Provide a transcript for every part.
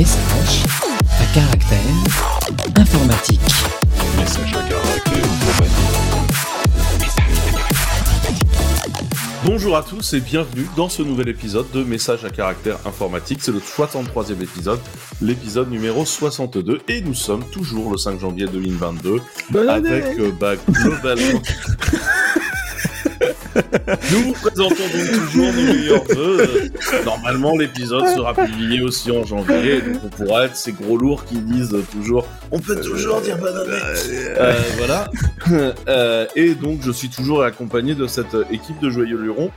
Message à caractère informatique. Message à caractère informatique. Bonjour à tous et bienvenue dans ce nouvel épisode de Message à caractère informatique. C'est le 63e épisode, l'épisode numéro 62 et nous sommes toujours le 5 janvier 2022 avec euh, bah, globalement... Nous vous présentons donc toujours nos meilleurs vœux. Euh, Normalement, l'épisode sera publié aussi en janvier, donc on pourra être ces gros lourds qui disent toujours on peut toujours dire bonne année. Euh, voilà. Euh, et donc, je suis toujours accompagné de cette équipe de Joyeux Lurons,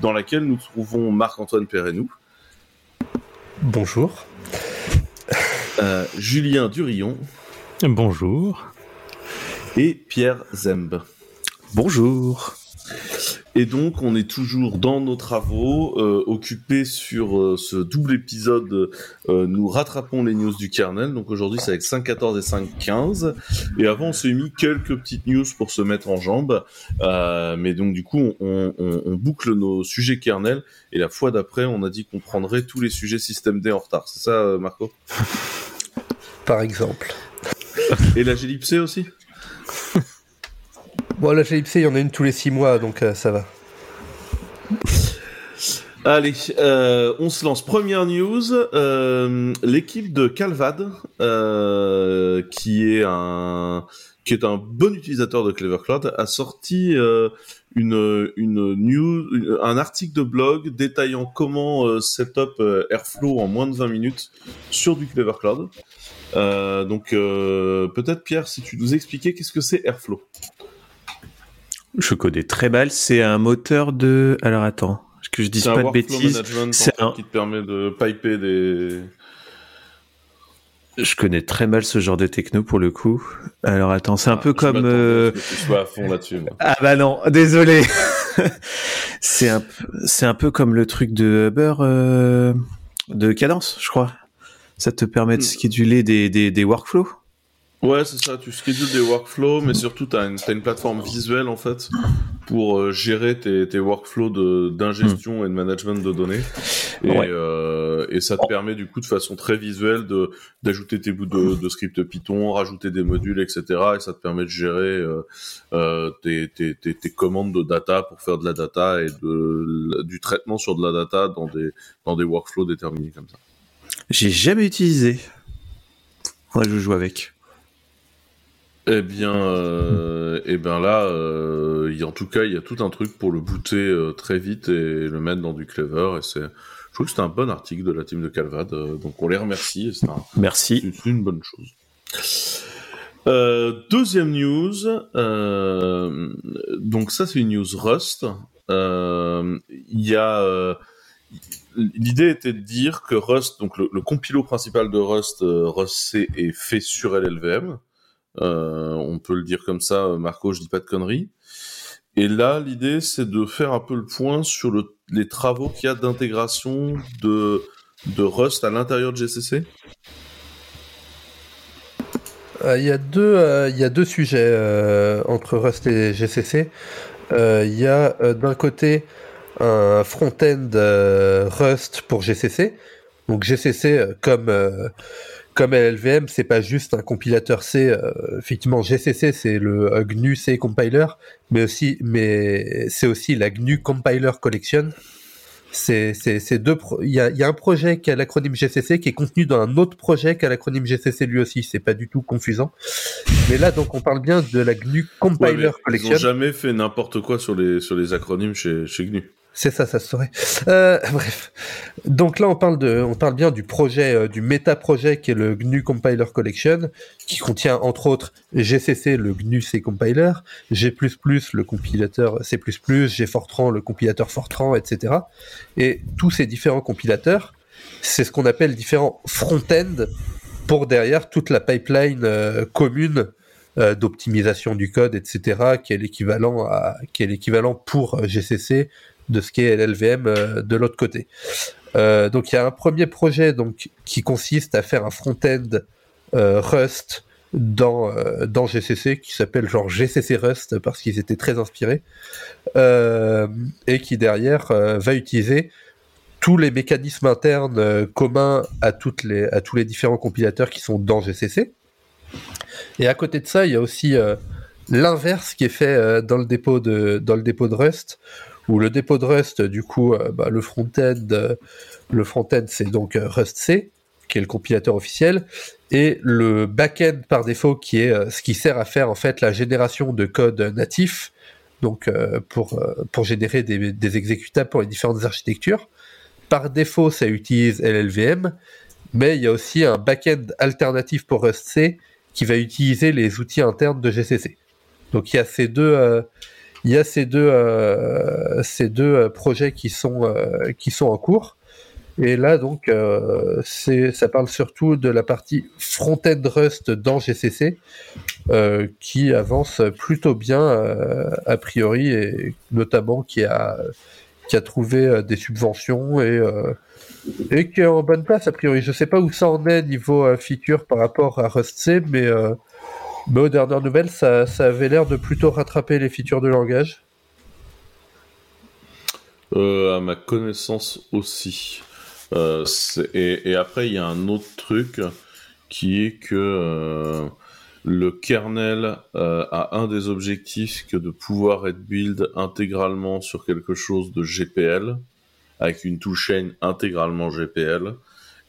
dans laquelle nous trouvons Marc-Antoine Perrenou, Bonjour. euh, Julien Durillon Bonjour. et Pierre Zemb. Bonjour. Et donc, on est toujours dans nos travaux, euh, occupés sur euh, ce double épisode. euh, nous rattrapons les news du kernel. Donc aujourd'hui, c'est avec 5.14 et 5.15. Et avant, on s'est mis quelques petites news pour se mettre en jambe. Euh, mais donc, du coup, on, on- on boucle nos sujets kernel. Et la fois d'après, on a dit qu'on prendrait tous les sujets système D en retard. C'est ça, euh, Marco? Par exemple. Et la GLIPC aussi? Bon, la GLPC, il y en a une tous les six mois, donc euh, ça va. Allez, euh, on se lance. Première news, euh, l'équipe de Calvad, qui est un qui est un bon utilisateur de Clever Cloud, a sorti une une news, un article de blog détaillant comment setup Airflow en moins de 20 minutes sur du Clever Cloud. Donc peut-être Pierre, si tu nous expliquais qu'est-ce que c'est Airflow? Je connais très mal. C'est un moteur de. Alors attends, que je dise pas de bêtises? C'est un- qui te permet de piper des Je connais très mal ce genre de techno pour le coup. Alors attends, c'est un Ah, peu comme. euh, que tu sois à fond là-dessus. Ah bah non, désolé. c'est un, c'est un peu comme le truc de Uber euh, de cadence, je crois. Ça te permet de Hmm. scheduler des, des, des workflows. Ouais, c'est ça. Tu schedules des workflows, mais surtout une, t'as une plateforme visuelle en fait pour euh, gérer tes, tes workflows d'ingestion et de management de données. Et, Ouais. euh, et ça te permet du coup de façon très visuelle d'ajouter tes bouts de, de script Python, rajouter des modules, etc. Et ça te permet de gérer euh, tes, tes, tes, tes commandes de data pour faire de la data et de du traitement sur de la data dans des dans des workflows déterminés comme ça. J'ai jamais utilisé. Ouais, je joue avec. Eh bien, euh, eh ben là, euh, il y a- en tout cas, il y a tout un truc pour le booter euh, très vite et le mettre dans du Clever. Et c'est, je trouve que c'est un bon article de la team de Calvad, euh, donc on les remercie. et C'est un- Merci. c'est une bonne chose. Euh, deuxième news, euh, donc ça c'est une news Rust. Euh, Il y a euh, l'idée était de dire que Rust, donc le, le compilo principal de Rust, Rust C est fait sur LLVM. Euh, on peut le dire comme ça, Marco, je dis pas de conneries. Et là, l'idée, c'est de faire un peu le point sur le, les travaux qu'il y a d'intégration de, Rust à l'intérieur de GCC. Euh, Il y, a deux, euh, il y a deux sujets euh, entre Rust et GCC. Euh, Il y a euh, d'un côté un front-end euh, Rust pour GCC. Donc GCC, euh, comme, euh, comme LLVM, c'est pas juste un compilateur C. euh, effectivement, GCC, c'est le GNU C compiler, mais aussi, mais c'est aussi la GNU Compiler Collection. C'est, c'est, c'est deux. Il y a, il y a un projet qui a l'acronyme GCC qui est contenu dans un autre projet qui a l'acronyme GCC lui aussi. C'est pas du tout confusant. Mais là, donc, on parle bien de la GNU Ouais, Compiler mais ils Collection. ont jamais fait n'importe quoi sur les, sur les acronymes chez, chez GNU. C'est ça, ça se saurait. Euh, bref. Donc là, on parle de, on parle bien du projet, euh, du méta-projet qui est le GNU Compiler Collection, qui contient entre autres GCC, le GNU C Compiler, G++, le compilateur C++, G Fortran, le compilateur Fortran, etc. Et tous ces différents compilateurs, c'est ce qu'on appelle différents front-end pour derrière toute la pipeline euh, commune d'optimisation du code, etc., qui est l'équivalent pour GCC de ce qu'est LLVM euh, de l'autre côté. Euh, donc il y a un premier projet donc qui consiste à faire un front-end euh, Rust dans, dans GCC qui s'appelle genre GCC Rust parce qu'ils étaient très inspirés et qui derrière va utiliser tous les mécanismes internes communs à, toutes les, à tous les différents compilateurs qui sont dans GCC. Et à côté de ça, il y a aussi l'inverse qui est fait dans, le dépôt de, dans le dépôt de Rust, où le dépôt de Rust, du coup, euh, bah, le front-end, euh, le front-end c'est donc euh, Rust C, qui est le compilateur officiel, et le back-end par défaut qui est ce qui sert à faire en fait la génération de code natif, donc pour, pour générer des, des exécutables pour les différentes architectures. Par défaut, ça utilise LLVM, mais il y a aussi un back-end alternatif pour Rust C qui va utiliser les outils internes de GCC. Donc il y a ces deux, euh, il y a ces deux, euh, ces deux euh, projets qui sont, euh, qui sont en cours. Et là donc, euh, ça parle surtout de la partie front-end Rust dans GCC euh, qui avance plutôt bien euh, a priori et notamment qui a, qui a trouvé des subventions et et qui est en bonne place a priori. Je sais pas où ça en est niveau feature par rapport à Rust C, mais, mais aux dernières nouvelles, ça, ça avait l'air de plutôt rattraper les features de langage. Euh, à ma connaissance aussi. Euh, et, et après, il y a un autre truc qui est que euh, le kernel euh, a un des objectifs que de pouvoir être build intégralement sur quelque chose de GPL, avec une toolchain intégralement GPL,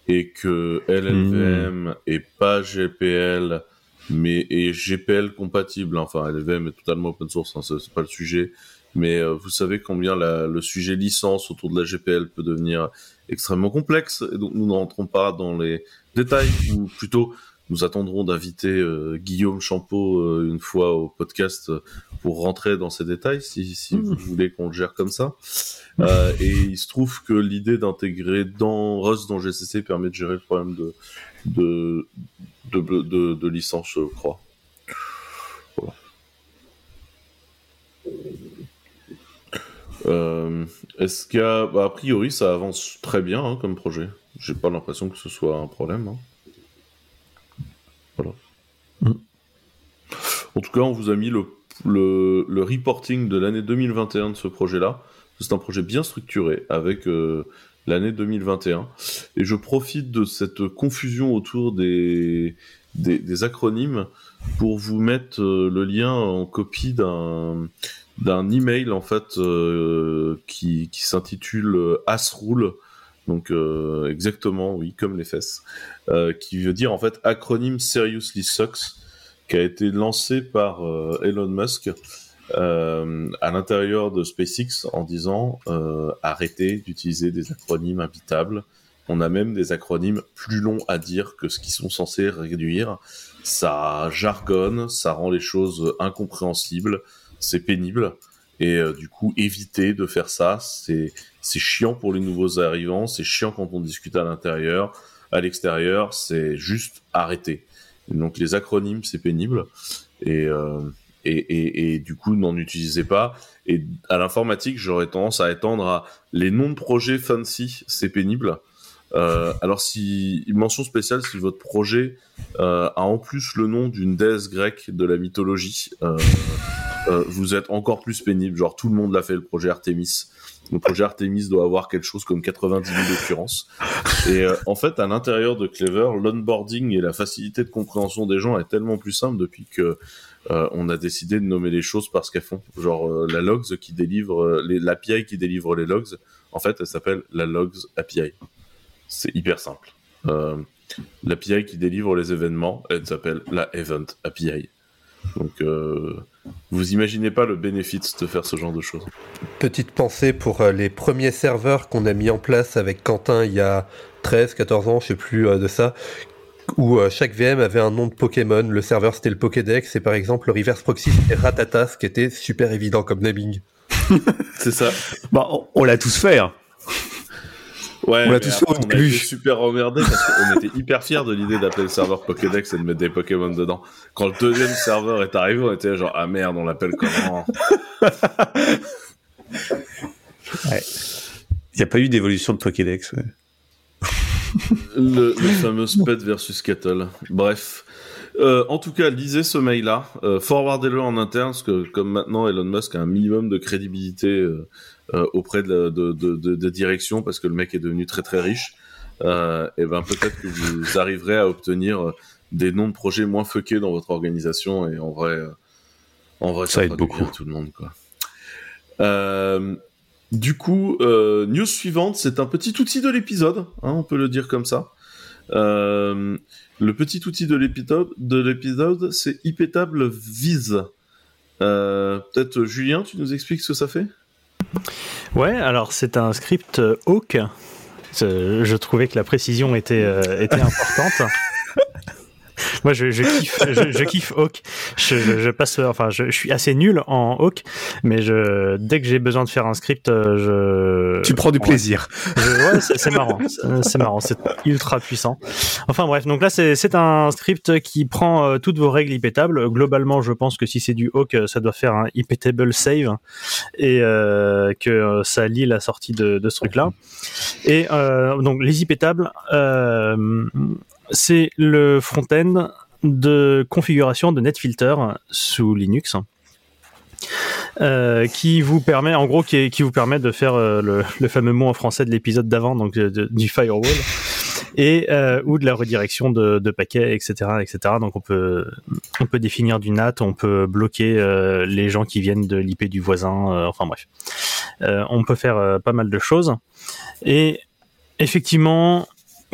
et que LLVM est pas GPL, mais est GPL compatible. Enfin, LLVM est totalement open source, hein, c'est pas le sujet. Mais euh, vous savez combien la- le sujet licence autour de la GPL peut devenir extrêmement complexe, et donc nous n'entrons pas dans les détails, ou plutôt nous attendrons d'inviter euh, Guillaume Champeau euh, une fois au podcast euh, pour rentrer dans ces détails, si, si vous voulez qu'on le gère comme ça. Et il se trouve que l'idée d'intégrer dans Rust dans GCC permet de gérer le problème de, de, de, de, de licence, je crois. Voilà. Euh, Est-ce a... bah, a priori, ça avance très bien hein, comme projet. J'ai pas l'impression que ce soit un problème. hein. Voilà. Mm. En tout cas, on vous a mis le, le, le reporting de l'année 2021 de ce projet-là. C'est un projet bien structuré avec euh, l'année 2021. Et je profite de cette confusion autour des, des, des acronymes pour vous mettre euh, le lien en copie d'un d'un email en fait euh, qui, qui s'intitule Asrule donc euh, exactement oui comme les fesses. Euh, qui veut dire en fait acronyme Seriously Sucks qui a été lancé par euh, Elon Musk à l'intérieur de SpaceX en disant arrêtez d'utiliser des acronymes invitables. On a même des acronymes plus longs à dire que ce qu'ils sont censés réduire. Ça jargonne ça rend les choses incompréhensibles. C'est pénible et euh, du coup éviter de faire ça c'est chiant pour les nouveaux arrivants c'est chiant quand on discute à l'intérieur. À l'extérieur c'est juste arrêter. Donc les acronymes c'est pénible. Et, euh, et, et, et du coup n'en utilisez pas. Et à l'informatique j'aurais tendance à étendre à les noms de projets fancy c'est pénible. Euh, alors si mention spéciale si votre projet euh, a en plus le nom d'une déesse grecque de la mythologie euh, euh, vous êtes encore plus pénible. Genre, tout le monde l'a fait, le projet Artemis. Le projet Artemis doit avoir quelque chose comme 90 000 occurrences. Et euh, en fait, à l'intérieur de Clever, l'onboarding et la facilité de compréhension des gens est tellement plus simple depuis que euh, on a décidé de nommer les choses par ce qu'elles font. Genre, la logs qui délivre, les- l'API qui délivre les logs, en fait, elle s'appelle la logs API. C'est hyper simple. L'API qui délivre les événements, elle s'appelle la Event API. Donc, vous imaginez pas le bénéfice de faire ce genre de choses. Petite pensée pour euh, les premiers serveurs qu'on a mis en place avec Quentin il y a 13, 14 ans, je sais plus euh, de ça, où euh, chaque VM avait un nom de Pokémon. Le serveur c'était le Pokédex et par exemple le reverse proxy c'était Ratata, ce qui était super évident comme naming. C'est ça. Bah, on, on l'a tous fait. hein. Ouais, On l'a tous fait au début. super emmerdés parce qu'on était hyper fiers de l'idée d'appeler le serveur Pokédex et de mettre des Pokémon dedans. Quand le deuxième serveur est arrivé, on était genre, ah merde, on l'appelle comment? Il n'y a pas eu d'évolution de Pokédex. ouais. le, le fameux Sped versus Kettle. Bref. Euh, en tout cas, lisez ce mail-là, euh, forwardez-le en interne, parce que comme maintenant Elon Musk a un minimum de crédibilité euh, auprès de, la- de, de, de, de direction, parce que le mec est devenu très très riche, euh, et ben peut-être que vous arriverez à obtenir euh, des noms de projets moins fuckés dans votre organisation, et en vrai, euh, en vrai, Ça aide beaucoup. tout le monde, quoi. Euh, du coup, euh, news suivante, c'est un petit outil de l'épisode, hein, on peut le dire comme ça. Euh, le petit outil de l'épisode, de l'épisode, c'est Ipetable Vise. Euh, Peut-être Julien, tu nous expliques ce que ça fait? Ouais, alors c'est un script euh, Hawk. Euh, Je trouvais que la précision était, euh, était importante. Moi, je, je kiffe, je, je kiffe Hawk. Je, je, je passe, enfin, je, je suis assez nul en Hawk, mais je, dès que j'ai besoin de faire un script, euh, je. Tu prends du Ouais. plaisir. Ouais, c'est marrant, c'est marrant, c'est ultra puissant. Enfin bref, donc là c'est un script qui prend euh, toutes vos règles ipétables. Globalement, je pense que si c'est du Hawk, euh, ça doit faire un ipétable save et euh, que ça lie la sortie de, de ce truc-là. Et euh, donc les ipétables, euh, c'est le front-end de configuration de NetFilter sous Linux. euh, qui vous permet, en gros, de faire euh, le, fameux mot en français de l'épisode d'avant, donc de- du firewall, et euh, ou de la redirection de, de paquets, etc., etc. Donc on peut, on peut définir du NAT, on peut bloquer euh, les gens qui viennent de l'IP du voisin, euh, enfin bref, Euh, on peut faire euh, pas mal de choses. Et effectivement,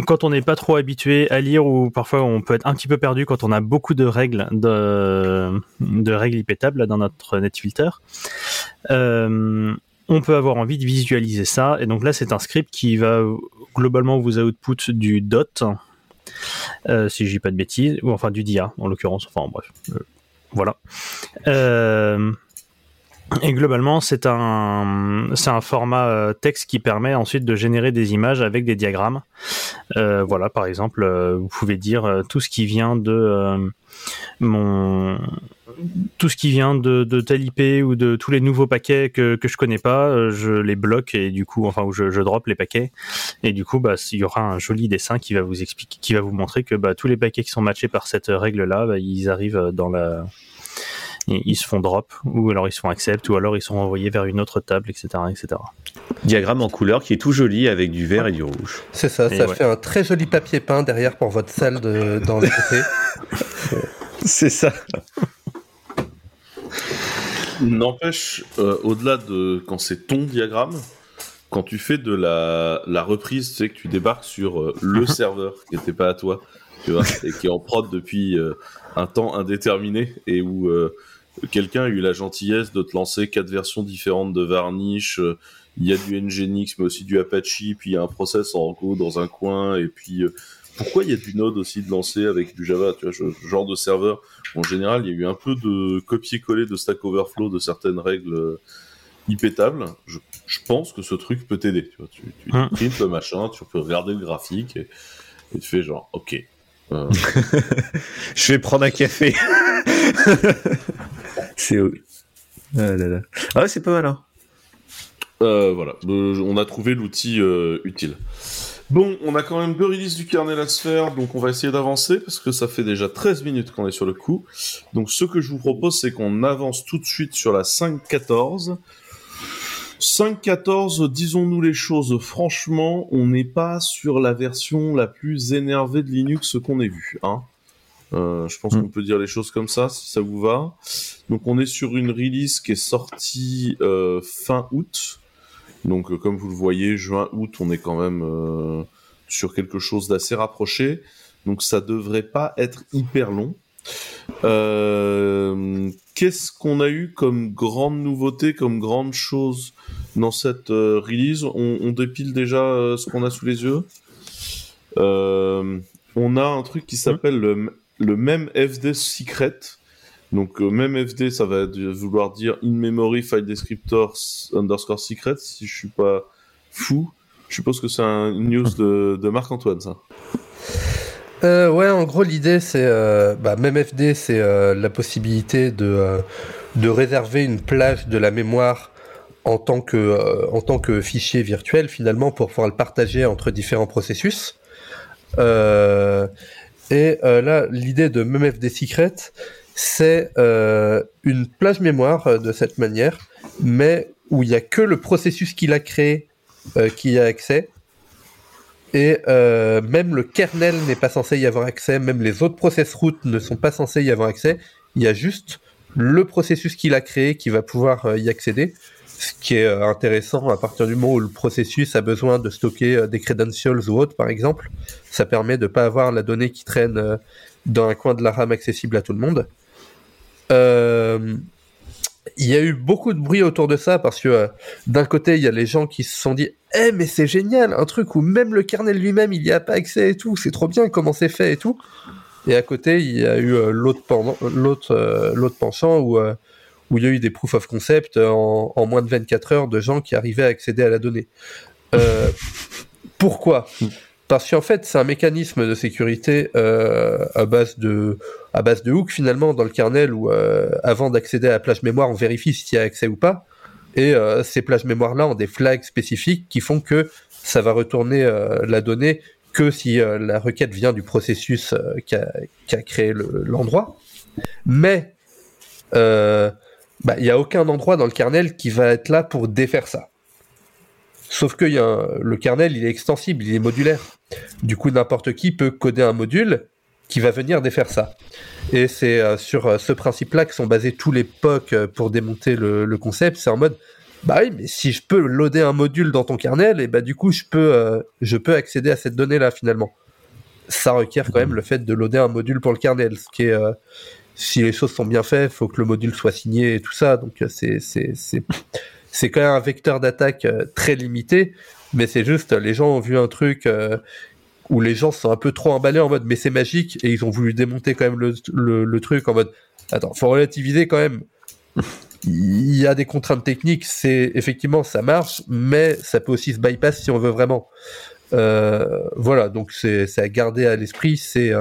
quand on n'est pas trop habitué à lire ou parfois on peut être un petit peu perdu quand on a beaucoup de règles de, de règles ipétables là, dans notre netfilter, euh, on peut avoir envie de visualiser ça. Et donc là, c'est un script qui va globalement vous output du dot, euh, si je dis pas de bêtises, ou enfin du dia en l'occurrence. Enfin bref, Euh, voilà. Et globalement, c'est un, un format euh, texte qui permet ensuite de générer des images avec des diagrammes. Euh, voilà, par exemple, euh, vous pouvez dire tout ce qui vient de mon, tout ce qui vient de, tel IP ou de tous les nouveaux paquets que, que je connais pas, je les bloque et du coup, enfin, je, je drop les paquets et du coup, bah, il y aura un joli dessin qui va vous expliquer, qui va vous montrer que bah, tous les paquets qui sont matchés par cette règle-là, bah, ils arrivent dans la, ils ils se font drop ou alors ils se font accept ou alors ils sont envoyés vers une autre table, etc., etc. Diagramme en couleur qui est tout joli avec du vert et du rouge. C'est ça, Et ça ouais. fait un très joli papier peint derrière pour votre salle de, dans les côtés. C'est ça. N'empêche, euh, au-delà de quand c'est ton diagramme, quand tu fais de la, la reprise, tu sais que tu débarques sur euh, le serveur qui n'était pas à toi, tu vois, et qui est en prod depuis euh, un temps indéterminé et où euh, quelqu'un a eu la gentillesse de te lancer quatre versions différentes de Varnish. euh, il y a du Nginx, mais aussi du Apache, puis il y a un process en Go dans un coin, et puis euh, pourquoi il y a du Node aussi de lancer avec du Java, tu vois, ce genre de serveur. En général, il y a eu un peu de copier-coller de Stack Overflow de certaines règles euh, ipétables. Je, je pense que ce truc peut t'aider. Tu, vois. tu, tu Hmm. printes le machin, tu peux regarder le graphique et, et tu fais genre, ok. Euh, Je vais prendre un café. c'est. Ah, là, là. Ah ouais, c'est pas mal. Hein. Euh, voilà, Euh, on a trouvé l'outil euh, utile. Bon, on a quand même deux releases du kernel à faire, donc on va essayer d'avancer parce que ça fait déjà 13 minutes qu'on est sur le coup. Donc ce que je vous propose, c'est qu'on avance tout de suite sur la 5.14. 5.14, disons-nous les choses franchement, on n'est pas sur la version la plus énervée de Linux qu'on ait vue. Hein Euh, je pense Mm. qu'on peut dire les choses comme ça, si ça vous va. Donc on est sur une release qui est sortie euh, fin août. Donc euh, comme vous le voyez, juin, août, on est quand même sur quelque chose d'assez rapproché. Donc ça devrait pas être hyper long. Qu'est-ce qu'on a eu comme grande nouveauté, comme grande chose dans cette release? On, on dépile déjà ce qu'on a sous les yeux. On a un truc qui s'appelle le, le même FD secret. Donc euh, même FD, ça va vouloir dire in memory file descriptor underscore secret. Si je suis pas fou, je suppose que c'est un news de, de Marc Antoine, ça. Euh, ouais, en gros, l'idée, c'est. Euh, bah, même FD, c'est euh, la possibilité de, euh, de réserver une plage de la mémoire en tant, que, en tant que fichier virtuel, finalement, pour pouvoir le partager entre différents processus. Euh, Et euh, là, l'idée de MemFD Secret, c'est euh, une plage mémoire euh, de cette manière, mais où il n'y a que le processus qu'il a créé qui y a accès. Et même le kernel n'est pas censé y avoir accès, même les autres process routes ne sont pas censés y avoir accès. Il y a juste le processus qu'il a créé qui va pouvoir y accéder. Ce qui est euh, intéressant à partir du moment où le processus a besoin de stocker euh, des credentials ou autres, par exemple. Ça permet de pas avoir la donnée qui traîne euh, dans un coin de la RAM accessible à tout le monde. Il y a eu beaucoup de bruit autour de ça parce que d'un côté, il y a les gens qui se sont dit Eh, mais c'est génial, un truc où même le kernel lui-même, il n'y a pas accès et tout, c'est trop bien comment c'est fait et tout. Et à côté, il y a eu l'autre euh, l'autre penchant où, où il y a eu des proof of concept en, en moins de 24 heures de gens qui arrivaient à accéder à la donnée. Euh, pourquoi? Parce qu'en fait, c'est un mécanisme de sécurité euh, à base de à base de hook finalement dans le kernel où euh, avant d'accéder à la plage mémoire, on vérifie s'il y a accès ou pas. Et euh, ces plages mémoire là ont des flags spécifiques qui font que ça va retourner euh, la donnée que si euh, la requête vient du processus euh, qui, a, qui a créé le- l'endroit. Mais euh, bah, il n'y a aucun endroit dans le kernel qui va être là pour défaire ça. Sauf que le kernel, il est extensible, il est modulaire. Du coup, n'importe qui peut coder un module qui va venir défaire ça. Et c'est euh, sur euh, ce principe-là que sont basés tous les POC euh, pour démonter le, le concept. C'est en mode, bah oui, mais si je peux loader un module dans ton kernel, et bah du coup, je peux, je peux accéder à cette donnée-là finalement. Ça requiert quand même le fait de loader un module pour le kernel, ce qui est, si les choses sont bien faites, faut que le module soit signé et tout ça. Donc euh, c'est c'est quand même un vecteur d'attaque euh, très limité, mais c'est juste les gens ont vu un truc euh, où les gens sont un peu trop emballés en mode mais c'est magique. Et ils ont voulu démonter quand même le, le, truc en mode attends faut relativiser quand même. Il y a des contraintes techniques c'est effectivement ça marche mais ça peut aussi se bypass si on veut vraiment. Voilà donc c'est à garder à l'esprit c'est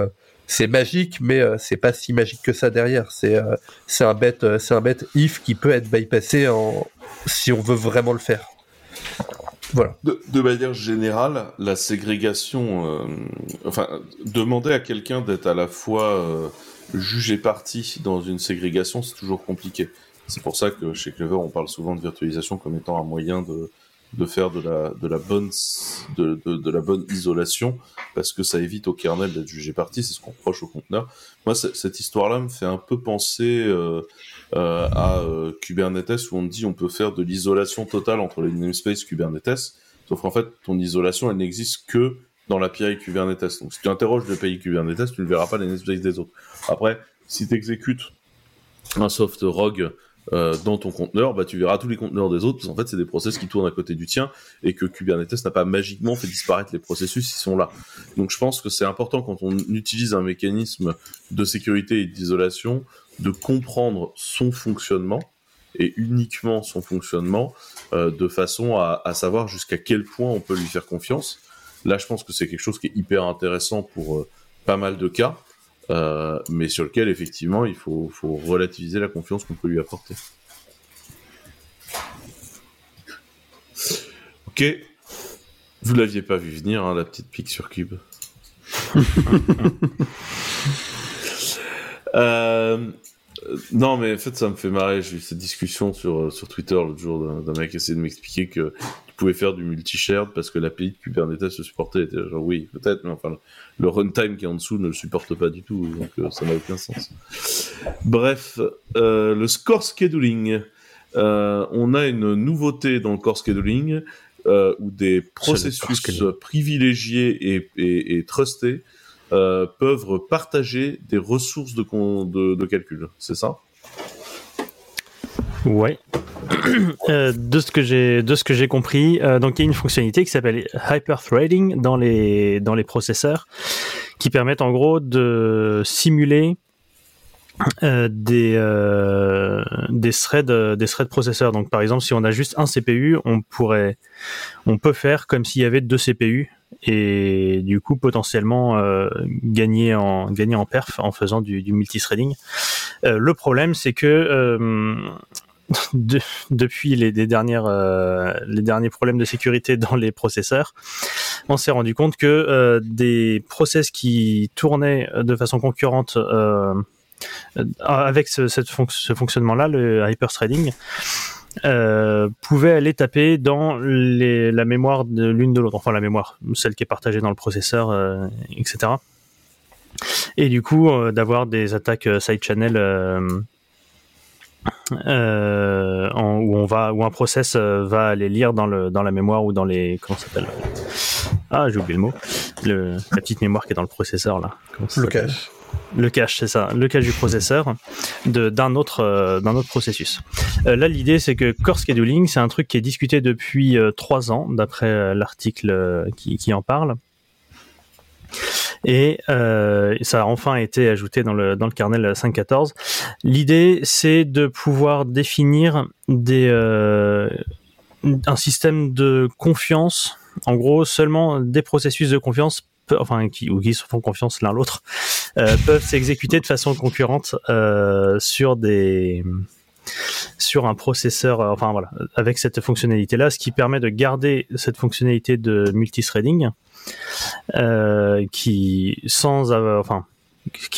c'est magique mais euh, c'est pas si magique que ça derrière. C'est euh, un bête euh, c'est un bête if qui peut être bypassé en si on veut vraiment le faire. Voilà. De, manière générale, la ségrégation, euh, enfin, demander à quelqu'un d'être à la fois euh, juge et partie dans une ségrégation, c'est toujours compliqué. C'est pour ça que chez Clever, on parle souvent de virtualisation comme étant un moyen de, de faire de la, de la bonne, de, de, la bonne isolation, parce que ça évite au kernel d'être jugé partie, c'est ce qu'on reproche au conteneur. Moi, cette histoire-là me fait un peu penser euh, euh, à euh, Kubernetes, où on dit on peut faire de l'isolation totale entre les namespaces Kubernetes, sauf qu'en fait, ton isolation, elle n'existe que dans l'API Kubernetes. Donc, si tu interroges l'API Kubernetes, tu ne verras pas les namespaces des autres. Après, si tu exécutes un soft rogue euh, dans ton conteneur, bah, tu verras tous les conteneurs des autres, parce qu'en fait, c'est des process qui tournent à côté du tien, et que Kubernetes n'a pas magiquement fait disparaître les processus, ils sont là. Donc, je pense que c'est important quand on utilise un mécanisme de sécurité et d'isolation, de comprendre son fonctionnement, et uniquement son fonctionnement, euh, de façon à, à savoir jusqu'à quel point on peut lui faire confiance. Là, je pense que c'est quelque chose qui est hyper intéressant pour euh, pas mal de cas, euh, mais sur lequel, effectivement, il faut, faut relativiser la confiance qu'on peut lui apporter. Ok. Vous l'aviez pas vu venir, hein, la petite pique sur Cube. Euh, non, mais en fait, ça me fait marrer. J'ai eu cette discussion sur, euh, sur Twitter l'autre jour d'un mec qui essayait de m'expliquer que pouvais faire du multi-shared parce que l'API de Kubernetes se supportait. Genre, oui, peut-être, mais enfin, le runtime qui est en dessous ne le supporte pas du tout, donc euh, ça n'a aucun sens. Bref, euh, le score scheduling. Euh, on a une nouveauté dans le core scheduling où des processus privilégiés et, et, et trustés peuvent partager des ressources de, con- de, de calcul. C'est ça? Ouais. Euh, de ce que j'ai de ce que j'ai compris, euh, donc il y a une fonctionnalité qui s'appelle hyperthreading dans les dans les processeurs, qui permettent en gros de simuler euh, des euh, des threads euh, des threads processeurs. Donc par exemple, si on a juste un CPU, on pourrait on peut faire comme s'il y avait deux CPU et du coup potentiellement euh, gagner en gagner en perf en faisant du, du multithreading. Euh, le problème, c'est que euh, de- depuis les, dernières, euh, les derniers problèmes de sécurité dans les processeurs, on s'est rendu compte que euh, des process qui tournaient de façon concurrente euh, avec ce, cette fonc- ce fonctionnement-là, le hyperthreading, euh, pouvaient aller taper dans la mémoire de l'une de l'autre, enfin la mémoire, celle qui est partagée dans le processeur, etc. Et du coup, d'avoir des attaques euh, side channel euh, en- où on va, où un process euh, va aller lire dans le dans la mémoire ou dans les comment ça s'appelle? Ah, j'ai oublié le mot. Le, la petite mémoire qui est dans le processeur là. Le cache. le cache, c'est ça, le cache du processeur de- d'un autre, euh, d'un autre processus. Euh, là, l'idée, c'est que core scheduling, c'est un truc qui est discuté depuis euh, trois ans, d'après l'article qui, qui en parle. Et euh, ça a enfin été ajouté dans le, dans le kernel 5.14. L'idée, c'est de pouvoir définir des, euh, un système de confiance, en gros, seulement des processus de confiance, enfin, qui, ou qui se font confiance l'un l'autre, euh, peuvent s'exécuter de façon concurrente euh, sur des sur un processeur, euh, enfin voilà, avec cette fonctionnalité-là, ce qui permet de garder cette fonctionnalité de multithreading, euh, qui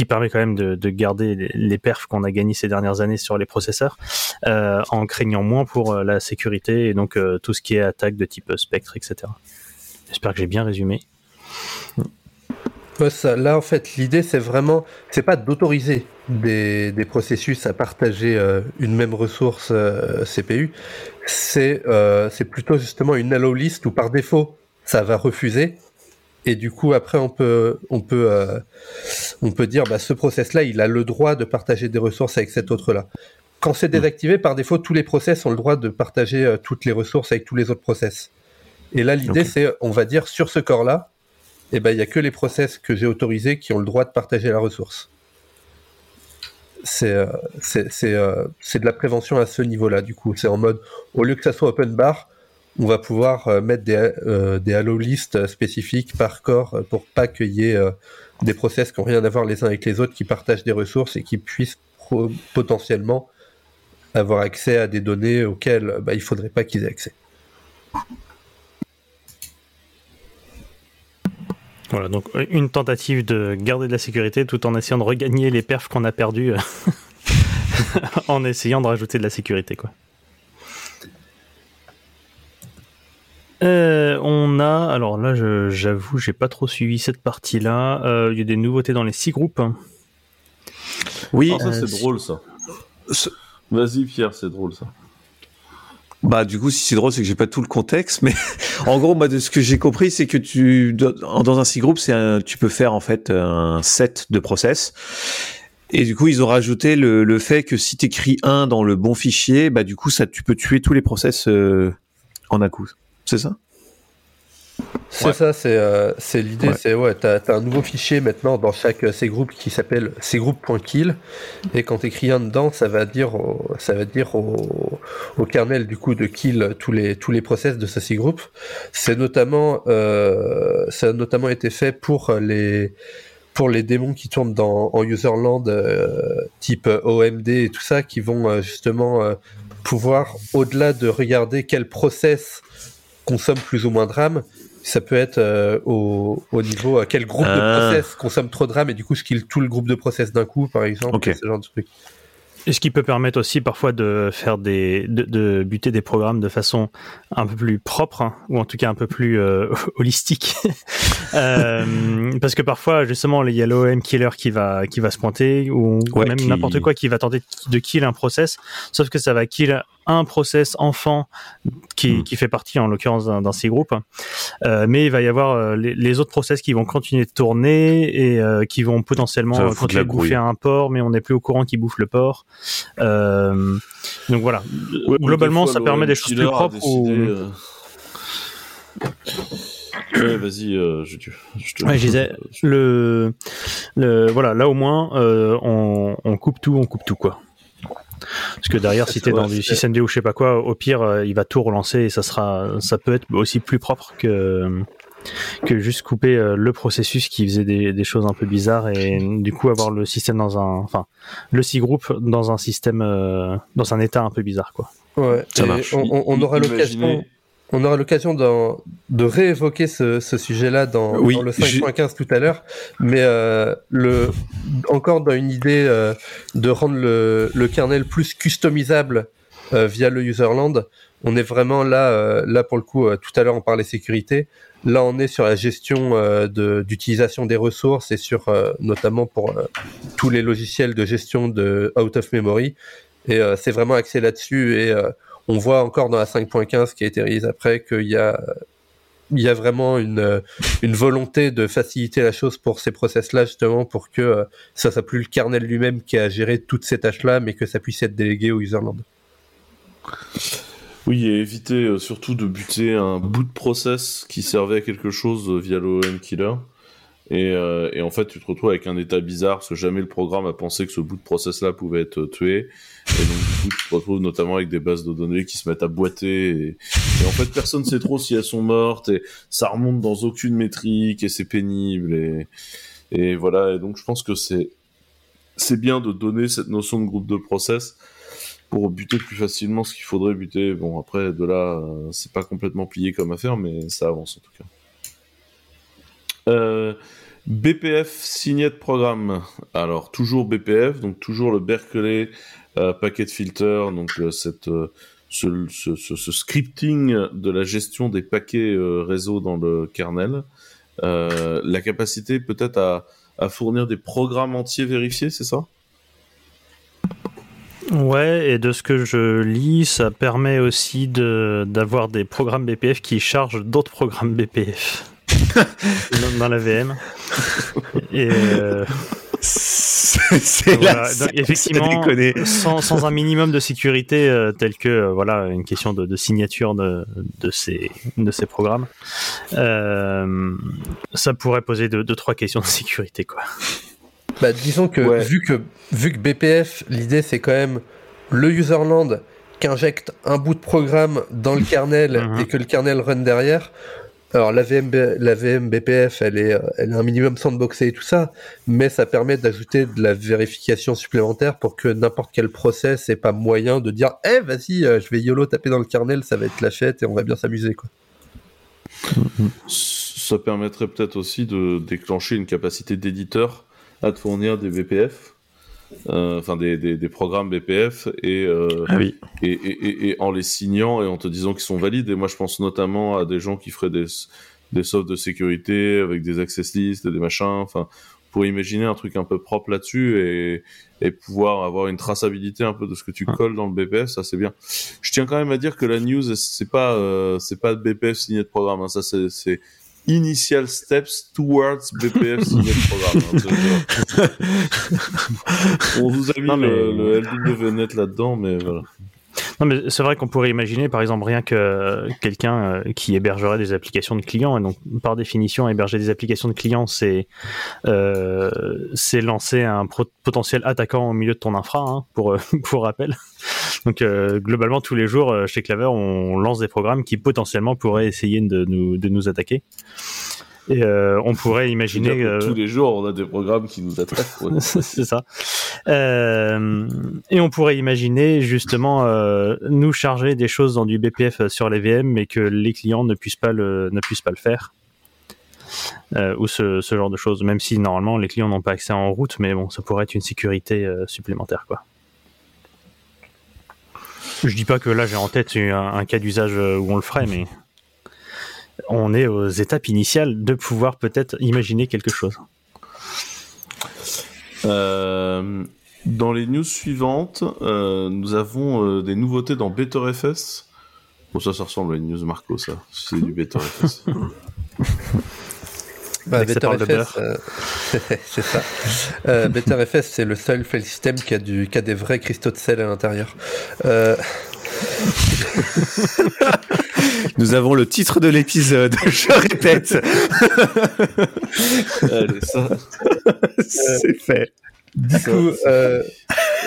permet quand même de, de garder les- perfs qu'on a gagnés ces dernières années sur les processeurs, euh, en craignant moins pour euh, la sécurité et donc tout ce qui est attaque de type spectre, etc. J'espère que j'ai bien résumé. Ouais, ça, là, en fait, l'idée, c'est vraiment, c'est pas d'autoriser des, des processus à partager euh, une même ressource euh, CPU. C'est euh, plutôt justement une allow list où par défaut, ça va refuser. Et du coup, après, on peut, on peut, euh, on peut dire, bah, ce process-là, il a le droit de partager des ressources avec cet autre-là. Quand c'est désactivé, par défaut, tous les process ont le droit de partager euh, toutes les ressources avec tous les autres process. Et là, l'idée, c'est, on va dire, sur ce corps-là, eh ben, il y a que les process que j'ai autorisés qui ont le droit de partager la ressource. C'est euh, euh, c'est de la prévention à ce niveau-là, du coup. C'est en mode, au lieu que ça soit open bar, on va pouvoir euh, mettre des, euh, des lists spécifiques par corps pour pas qu'il y ait des process qui n'ont rien à voir les uns avec les autres, qui partagent des ressources et qui puissent potentiellement avoir accès à des données auxquelles bah, il faudrait pas qu'ils aient accès. Voilà, donc une tentative de garder de la sécurité tout en essayant de regagner les perfs qu'on a perdus euh, en essayant de rajouter de la sécurité, quoi. Euh, on a, alors là, je- j'avoue, j'ai pas trop suivi cette partie-là. Euh, Il y a des nouveautés dans les six groupes. Oui, Ah, ça, Euh, c'est si- drôle, ça. ce- Vas-y, Pierre, c'est drôle, ça. Bah du coup si c'est drôle c'est que j'ai pas tout le contexte mais en gros moi de ce que j'ai compris c'est que tu dans un six groupe c'est tu peux faire en fait un set de process. Et du coup ils ont rajouté le, le fait que si tu écris un dans le bon fichier bah du coup ça tu peux tuer tous les process euh, en un coup. C'est ça? C'est Ouais. ça, c'est euh, l'idée, Ouais. c'est ouais, t'as as un nouveau fichier maintenant dans chaque euh, ces groupes qui s'appelle cgroup.kill et quand t'écris un dedans, ça va dire au, ça va dire au, au kernel du coup de kill tous les tous les process de ce cgroup. C'est notamment euh, ça a notamment été fait pour les pour les démons qui tournent dans en userland euh, type OMD et tout ça qui vont euh, justement euh, pouvoir au-delà de regarder quel process consomme plus ou moins de RAM, ça peut être euh, au, au niveau à quel groupe Ah. de process consomme trop de RAM et du coup je kill tout le groupe de process d'un coup par exemple, ce genre de truc. Et ce qui peut permettre aussi parfois de faire des, de, de buter des programmes de façon un peu plus propre, hein, ou en tout cas un peu plus euh, holistique. Euh, parce que parfois, justement, il y a l'OM killer qui va, qui va se pointer, ou Ouais, même qui- n'importe quoi qui va tenter de- de kill un process, sauf que ça va kill un process enfant qui, Hmm. qui fait partie en l'occurrence d'un d'un C groupe. Euh, mais il va y avoir euh, les, les autres process qui vont continuer de tourner et euh, qui vont potentiellement Ça continuer la de bouffer un port, mais on n'est plus au courant qui bouffe le port. Euh, donc voilà. Globalement, ça permet des choses plus propres. ou- euh, Ouais, vas-y, euh, je, je te Ouais, je disais, le, le, voilà, là au moins, euh, on, on coupe tout, on coupe tout quoi. Parce que derrière, si t'es dans du système D ou je sais pas quoi, au pire, euh, il va tout relancer et ça sera, ça peut être aussi plus propre que que juste couper euh, le processus qui faisait des, des choses un peu bizarres et du coup avoir le système dans un, enfin, le C group dans un système, euh, dans un état un peu bizarre, quoi. Ouais, Ça marche. On, on- on aura l'occasion. On aura l'occasion de réévoquer ce, ce sujet-là dans, Oui, dans le 5.15 tout à l'heure, mais euh, le, encore dans une idée euh, de rendre le, le kernel plus customisable euh, via le userland. On est vraiment là, euh, là pour le coup, euh, tout à l'heure on parlait sécurité. Là, on est sur la gestion euh, de- d'utilisation des ressources et sur euh, notamment pour tous les logiciels de gestion de out of memory. Et euh, c'est vraiment axé là-dessus. Et euh, on voit encore dans la 5.15 qui a été réalisée après qu'il y a il y a vraiment une, une volonté de faciliter la chose pour ces process-là, justement, pour que euh, ça soit plus le kernel lui-même qui a géré toutes ces tâches-là, mais que ça puisse être délégué au userland. Oui, et éviter euh, surtout de buter un bout de process qui servait à quelque chose euh, via l'OM killer. Et, euh, et en fait, tu te retrouves avec un état bizarre parce que jamais le programme a pensé que ce bout de process-là pouvait être euh, tué. Et donc, du coup, tu te retrouves notamment avec des bases de données qui se mettent à boiter. Et, et en fait, personne ne sait trop si elles sont mortes. Et ça remonte dans aucune métrique et c'est pénible. Et, et voilà. Et donc, je pense que c'est c'est bien de donner cette notion de groupe de process pour buter plus facilement ce qu'il faudrait buter. Bon, après, de là, euh, c'est pas complètement plié comme affaire, mais ça avance en tout cas. Euh, BPF signé de programme. Alors, toujours BPF, donc toujours le Berkeley euh, Packet Filter, donc euh, cette, ce, scripting de la gestion des paquets réseau dans le kernel. La capacité peut-être à, fournir des programmes entiers vérifiés, c'est ça? Ouais, et de ce que je lis, ça permet aussi de d'avoir des programmes BPF qui chargent d'autres programmes BPF dans, dans la VM. Et euh, C'est voilà. effectivement, sans, sans un minimum de sécurité euh, tel que euh, voilà une question de, de signature de, de ces de ces programmes, euh, ça pourrait poser deux, deux trois questions de sécurité quoi. Bah, disons que, Ouais. vu que vu que BPF, l'idée c'est quand même le userland qui injecte un bout de programme dans le kernel Mhm. et que le kernel run derrière. Alors la VM, B- la VM BPF, elle est, euh, elle est un minimum sandboxée et tout ça, mais ça permet d'ajouter de la vérification supplémentaire pour que n'importe quel process ait pas moyen de dire, eh vas-y, euh, je vais YOLO taper dans le kernel, ça va être la fête et on va bien s'amuser quoi. Ça permettrait peut-être aussi de déclencher une capacité d'éditeur à te fournir des VPF, enfin des, des, des programmes BPF et, euh, Ah oui. et, et, et- et en les signant et en te disant qu'ils sont valides. Et moi, je pense notamment à des gens qui feraient des, des softs de sécurité avec des access lists, des machins. Enfin, pour imaginer un truc un peu propre là-dessus et, et pouvoir avoir une traçabilité un peu de ce que tu colles dans le BPF, ça c'est bien. Je tiens quand même à dire que la news, c'est pas euh, c'est pas BPF signé de programme. hein. Ça c'est c'est Initial Steps Towards BPF signé de programme. hein. On vous a mis Non, mais- le, le LWNet là-dedans, mais voilà. Non, mais c'est vrai qu'on pourrait imaginer, par exemple, rien que quelqu'un euh, qui hébergerait des applications de clients. Et donc, par définition, héberger des applications de clients, c'est euh, lancer un potentiel attaquant au milieu de ton infra, hein, pour euh, pour rappel. Donc, euh, globalement, tous les jours, euh, chez Claver, on lance des programmes qui potentiellement pourraient essayer de nous de nous attaquer. Et euh, on pourrait imaginer. Que euh, Tous les jours, on a des programmes qui nous attaquent. ouais. c'est ça. Euh, et on pourrait imaginer justement euh, nous charger des choses dans du BPF sur les VM, mais que les clients ne puissent pas le, ne puissent pas le faire. Ou ce, ce genre de choses, même si normalement les clients n'ont pas accès en route, mais bon, ça pourrait être une sécurité supplémentaire, quoi. Je dis pas que là j'ai en tête un, un cas d'usage où on le ferait, mais on est aux étapes initiales de pouvoir peut-être imaginer quelque chose. Euh, dans les news suivantes, euh, nous avons euh, des nouveautés dans BetterFS. Bon, ça, ça ressemble à une news Marco, ça. C'est du BetterFS. Bah, BetterFS, c'est ça. Euh, BetterFS, c'est le seul file system qui a, du, qui a des vrais cristaux de sel à l'intérieur. Nous avons le titre de l'épisode. Je répète. Allez, ça. C'est fait. Du coup, euh,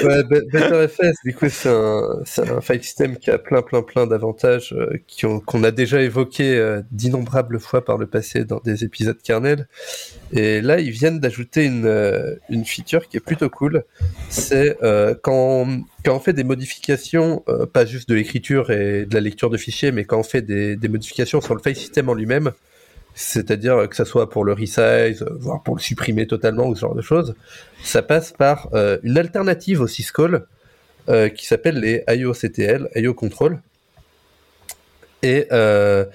ouais, Be- BetterFS, du coup, c'est un, c'est un file system qui a plein, plein, plein d'avantages euh, qu'on a déjà évoqués euh, d'innombrables fois par le passé dans des épisodes kernel. Et là, ils viennent d'ajouter une, euh, une feature qui est plutôt cool. C'est euh, quand, on- quand on fait des modifications, euh, pas juste de l'écriture et de la lecture de fichiers, mais quand on fait des, des modifications sur le file system en lui-même, c'est-à-dire que ça soit pour le resize, euh, voire pour le supprimer totalement ou ce genre de choses, ça passe par euh, une alternative au syscall euh, qui s'appelle les IOCTL, IO Control. Et, euh,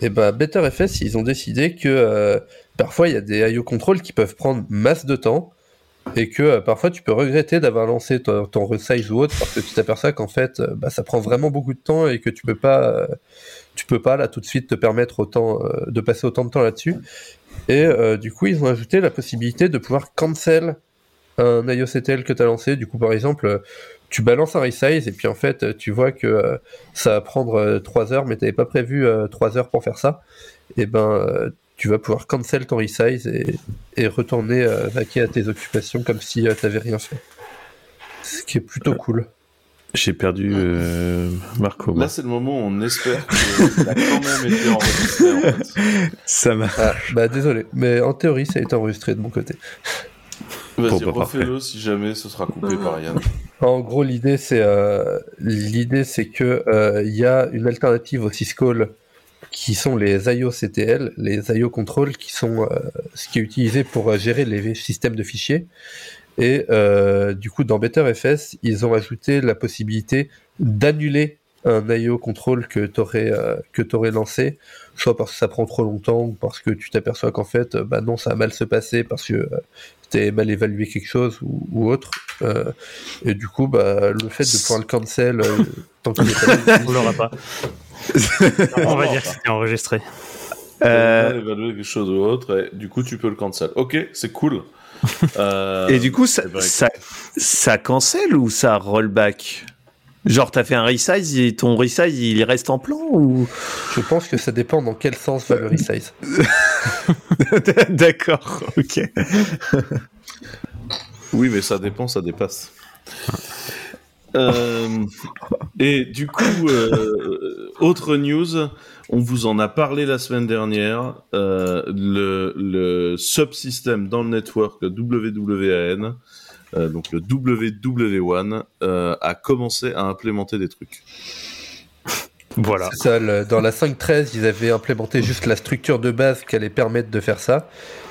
et ben BetterFS, ils ont décidé que parfois il y a des IO Control qui peuvent prendre masse de temps et que parfois tu peux regretter d'avoir lancé ton, ton resize ou autre parce que tu t'aperçois qu'en fait bah, ça prend vraiment beaucoup de temps et que tu peux pas tu peux pas là tout de suite te permettre autant euh, de passer autant de temps là-dessus. Et euh, du coup ils ont ajouté la possibilité de pouvoir cancel un IOCTL que tu as lancé. Du coup par exemple tu balances un resize et puis en fait tu vois que euh, ça va prendre 3 heures mais tu pas prévu 3 heures pour faire ça. Et ben euh, tu vas pouvoir cancel ton resize et, et retourner vaquer à tes occupations comme si tu t'avais rien fait. Ce qui est plutôt cool J'ai perdu euh, Marco. Là, c'est le moment où on espère qu'il a quand même été enregistré. En fait. Ça m'a. ah, bah désolé mais en théorie ça a été enregistré de mon côté Vas-y, bah, refais-le si jamais ce sera coupé par Yann. En gros, l'idée c'est euh, l'idée c'est que euh, il y a une alternative au syscall qui sont les IOCTL, les IO control, qui sont euh, ce qui est utilisé pour euh, gérer les systèmes de fichiers. Et euh, du coup, dans BetterFS, ils ont ajouté la possibilité d'annuler un IO control que tu aurais, que t'aurais lancé, soit parce que ça prend trop longtemps, ou parce que tu t'aperçois qu'en fait, euh, bah non, ça a mal se passer parce que euh, tu mal évalué quelque chose ou, ou autre. Euh, et du coup, bah, le fait de pouvoir le cancel euh, tant qu'il est pas On l'aura pas. On va dire que c'était enregistré. Euh, Euh... évaluer quelque chose ou autre, et du coup, tu peux le cancel. Ok, c'est cool. Euh, Et du coup, ça, ça, ça cancel ou ça rollback Genre, t'as fait un resize et ton resize il reste en plan ou? Je pense que ça dépend dans quel sens va le resize. D'accord, ok. Oui, mais ça dépend, ça dépasse. Euh, et du coup, euh, autre news, on vous en a parlé la semaine dernière, euh, le, le subsystème dans le network WWAN, donc le WW1, euh, a commencé à implémenter des trucs. Voilà. C'est ça, le- dans la 5.13, ils avaient implémenté juste la structure de base qui allait permettre de faire ça.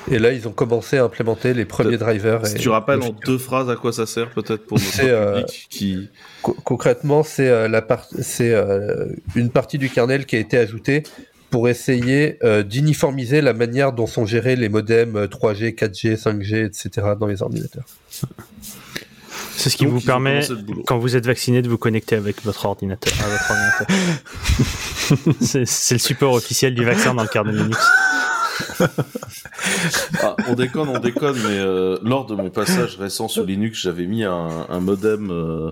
Et là, ils ont commencé à implémenter les premiers drivers. Si et- tu rappelles en deux phrases à quoi ça sert, peut-être pour notre euh, public qui... Co- concrètement, c'est euh, la part- c'est euh, une partie du kernel qui a été ajoutée pour essayer euh, d'uniformiser la manière dont sont gérés les modems euh, 3G, 4G, 5G, etc. dans les ordinateurs. C'est ce qui Donc, vous permet, quand vous êtes vacciné, de vous connecter avec votre ordinateur. à votre ordinateur. c'est le support officiel du vaccin dans le kernel Linux. Ah, on déconne, on déconne, mais euh, lors de mon passage récent sous Linux, j'avais mis un, un modem euh,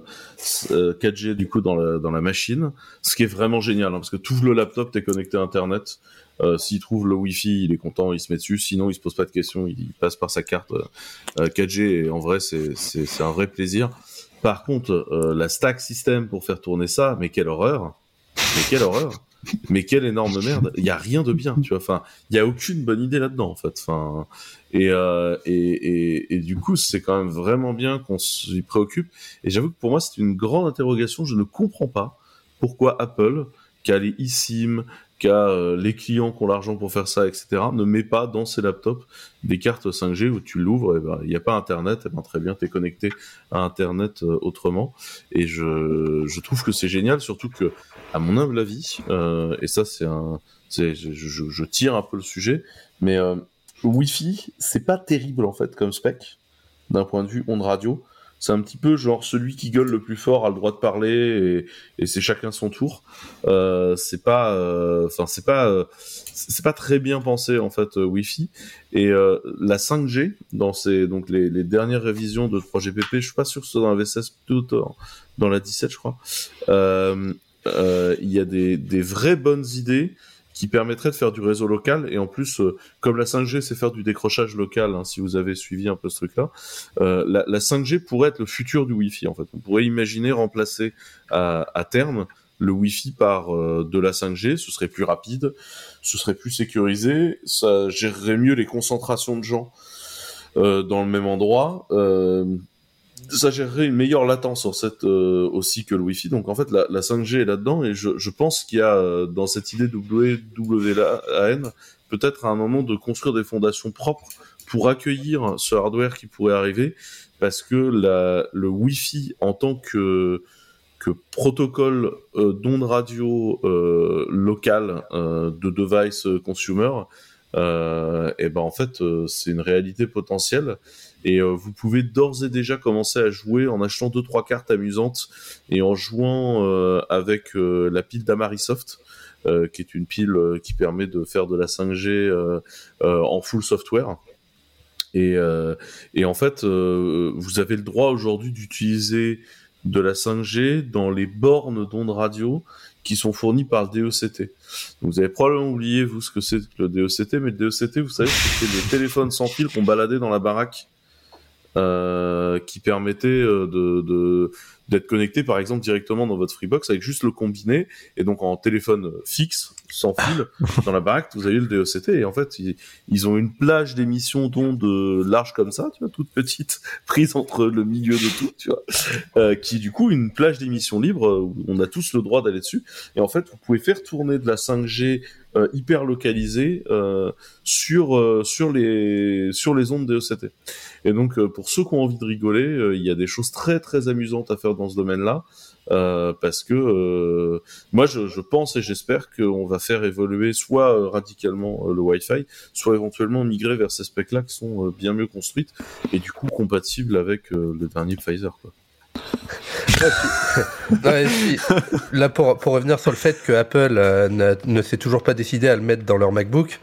euh, 4G du coup dans la, dans la machine, ce qui est vraiment génial, hein, parce que ouvres le laptop, t'es connecté à Internet, euh, s'il trouve le Wi-Fi, il est content, il se met dessus, sinon il se pose pas de questions, il passe par sa carte euh, 4G, et en vrai c'est un vrai plaisir. Par contre, euh, la stack system pour faire tourner ça, mais quelle horreur Mais quelle horreur mais quelle énorme merde Il y a rien de bien, tu vois. Enfin, il y a aucune bonne idée là-dedans, en fait. Enfin, et, euh, et, et, et du coup, c'est quand même vraiment bien qu'on s'y préoccupe. Et j'avoue que pour moi, c'est une grande interrogation. Je ne comprends pas pourquoi Apple, qui a les eSIM, qui a euh, les clients qui ont l'argent pour faire ça, etc., ne met pas dans ses laptops des cartes 5G où tu l'ouvres, et ben, il n'y a pas Internet, et ben, très bien, tu es connecté à Internet euh, autrement. Et je, trouve que c'est génial, surtout que, à mon humble avis, euh, et ça c'est un, je, je, je tire un peu le sujet, mais Wi-Fi, c'est pas terrible en fait comme spec, d'un point de vue onde radio. C'est un petit peu genre celui qui gueule le plus fort a le droit de parler et, et c'est chacun son tour. Euh, c'est pas, enfin c'est pas, euh, c'est pas très bien pensé en fait euh, Wi-Fi. Et euh, la 5G dans ces donc les, les dernières révisions de 3GPP, je suis pas sûr que ce soit dans la V16 plutôt dans, la 17 je crois. Euh, euh, il y a des, des vraies bonnes idées qui permettrait de faire du réseau local. Et en plus, euh, comme la 5G, c'est faire du décrochage local, hein, si vous avez suivi un peu ce truc-là, euh, la, la 5G pourrait être le futur du Wi-Fi. En fait, on pourrait imaginer remplacer à, terme le Wi-Fi par euh, de la 5G. Ce serait plus rapide, ce serait plus sécurisé, ça gérerait mieux les concentrations de gens dans le même endroit. Ça gérerait une meilleure latence en fait euh, aussi que le Wi-Fi. Donc en fait la, la 5G est là-dedans et je, je pense qu'il y a euh, dans cette idée WWAN peut-être à un moment de construire des fondations propres pour accueillir ce hardware qui pourrait arriver parce que la, le Wi-Fi en tant que que protocole euh, d'onde radio euh, local euh, de device euh, consumer, et ben en fait c'est une réalité potentielle et euh, vous pouvez d'ores et déjà commencer à jouer en achetant deux trois cartes amusantes et en jouant euh, avec euh, la pile d'Amarisoft qui est une pile qui permet de faire de la 5G euh, euh, en full software. Et, euh, et en fait, euh, vous avez le droit aujourd'hui d'utiliser de la 5G dans les bornes d'ondes radio qui sont fournies par le DECT. Vous avez probablement oublié, vous, ce que c'est que le DECT, mais le DECT, vous savez, c'était des téléphones sans fil qu'on baladait dans la baraque euh, qui permettaient euh, de, de- d'être connecté par exemple directement dans votre Freebox avec juste le combiné et donc en téléphone fixe sans fil dans la baraque vous avez le DECT et en fait ils, ils ont une plage d'émissions d'ondes euh, large comme ça tu vois toute petite prise entre le milieu de tout tu vois euh, qui est du coup une plage d'émissions libres euh, où on a tous le droit d'aller dessus. Et en fait vous pouvez faire tourner de la 5G euh, hyper localisée euh, sur euh, sur les sur les ondes DECT et donc, euh, pour ceux qui ont envie de rigoler, euh, il y a des choses très très amusantes à faire dans ce domaine-là, euh, parce que moi, je, je pense et j'espère qu'on va faire évoluer soit radicalement le Wi-Fi, soit éventuellement migrer vers ces specs-là qui sont bien mieux construites et du coup compatibles avec le dernier Pfizer. Quoi. Là, pour, revenir sur le fait que Apple euh, ne s'est toujours pas décidé à le mettre dans leur MacBook,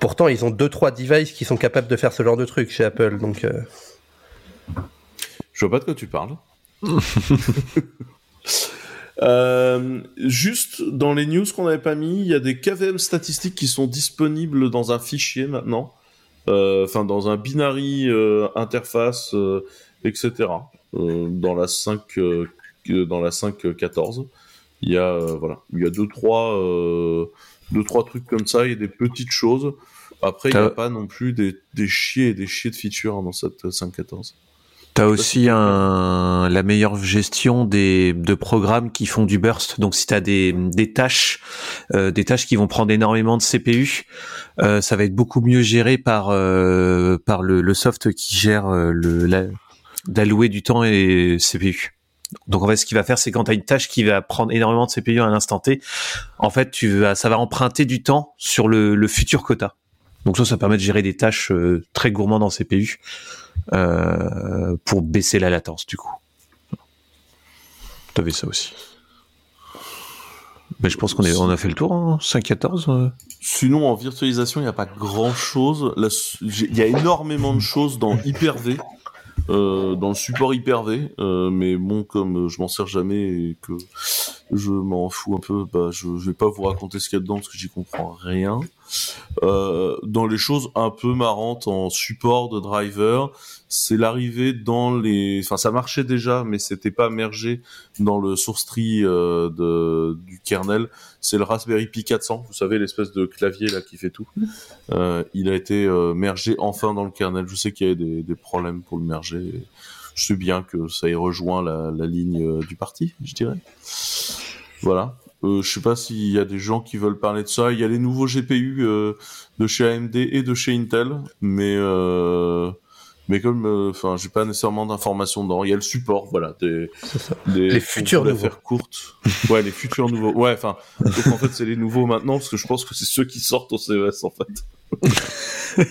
pourtant ils ont deux trois devices qui sont capables de faire ce genre de truc chez Apple. Donc, euh, Je vois pas de quoi tu parles. Euh, juste dans les news qu'on n'avait pas mis, il y a des KVM statistiques qui sont disponibles dans un fichier maintenant, Euh, enfin dans un binary interface, etc. Euh, dans la 5, euh, dans la 5.14, il y a euh, voilà, il y a deux trois, euh, deux trois trucs comme ça, il y a des petites choses. Après, il n'y a pas non plus des, des chiers et des chiers de features dans cette 5.14. T'as aussi un, la meilleure gestion des, de programmes qui font du burst. Donc, si t'as des, des tâches, euh, des tâches qui vont prendre énormément de CPU, euh, ça va être beaucoup mieux géré par, euh, par le, le soft qui gère euh, le, la- d'allouer du temps et CPU. Donc, en fait, ce qu'il va faire, c'est quand t'as une tâche qui va prendre énormément de CPU à un instant T, en fait, tu vas, ça va emprunter du temps sur le, futur quota. Donc, ça, ça permet de gérer des tâches euh, très gourmandes en CPU euh, pour baisser la latence du coup. T'avais ça aussi. Mais je pense qu'on on a fait le tour, hein, 5-14. euh. Sinon, en virtualisation, il n'y a pas grand chose. Il y a énormément de choses dans Hyper-V, euh, dans le support Hyper-V. euh, mais bon, comme euh, je m'en sers jamais et que je m'en fous un peu, bah, je, je vais pas vous raconter ce qu'il y a dedans parce que j'y comprends rien. Euh, dans les choses un peu marrantes en support de driver, c'est l'arrivée dans les, enfin ça marchait déjà, mais c'était pas mergé dans le source tree euh, de, du kernel. C'est le Raspberry Pi 400, vous savez l'espèce de clavier là qui fait tout. Euh, il a été euh, mergé enfin dans le kernel. Je sais qu'il y avait des, des problèmes pour le merger. Je sais bien que ça y rejoint la, la ligne euh, du parti, je dirais. Voilà. Euh, je sais pas s'il y a des gens qui veulent parler de ça. Il y a les nouveaux GPU euh, de chez AMD et de chez Intel, mais euh, mais comme, euh, enfin, j'ai pas nécessairement d'informations dedans. Il y a le support, voilà, des, des Les futurs nouveaux. faire courte. Ouais, les futurs nouveaux. Ouais, enfin, en fait, c'est les nouveaux maintenant parce que je pense que c'est ceux qui sortent au CES en fait.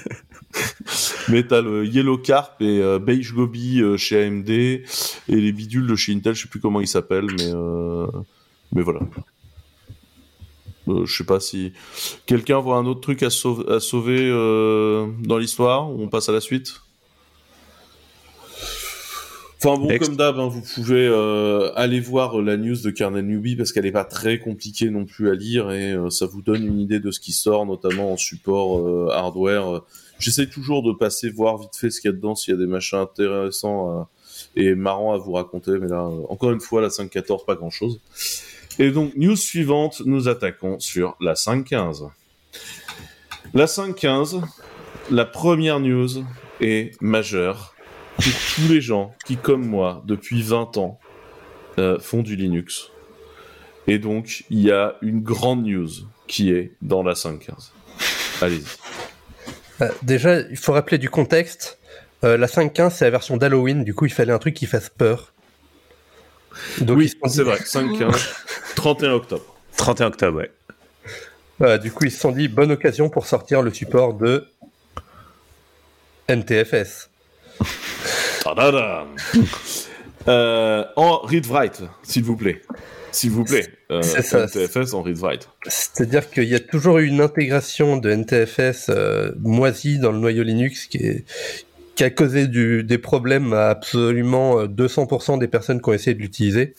Mais t'as le Yellow Carp et euh, Beige Gobi euh, chez AMD et les bidules de chez Intel, je sais plus comment ils s'appellent, mais euh, mais voilà. Euh, je sais pas si quelqu'un voit un autre truc à sauver, à sauver euh, dans l'histoire ou on passe à la suite? Enfin bon, Next. comme d'hab, hein, vous pouvez euh, aller voir euh, la news de Kernel Newbie parce qu'elle est pas très compliquée non plus à lire et ça vous donne une idée de ce qui sort, notamment en support hardware. J'essaie toujours de passer voir vite fait ce qu'il y a dedans, s'il y a des machins intéressants à- et marrants à vous raconter, mais là, encore une fois, la 5.14, pas grand-chose. Et donc, news suivante, nous attaquons sur la 5.15. La 5.15, la première news est majeure pour tous les gens qui, comme moi, depuis 20 ans, euh, font du Linux. Et donc, il y a une grande news qui est dans la 5.15. Allez-y. Euh, déjà, il faut rappeler du contexte. Euh, la 5.15, c'est la version d'Halloween, du coup, il fallait un truc qui fasse peur. Donc, ils oui, se sont dit- c'est vrai, 5.15, 31 octobre. 31 octobre, ouais. Voilà, du coup, ils se sont dit, bonne occasion pour sortir le support de NTFS. Euh, en read-write, s'il vous plaît. S'il vous plaît. Euh, C'est ça. NTFS en read-write. C'est-à-dire qu'il y a toujours eu une intégration de NTFS euh, moisie dans le noyau Linux qui, est, qui a causé du, des problèmes à absolument euh, 200% des personnes qui ont essayé de l'utiliser,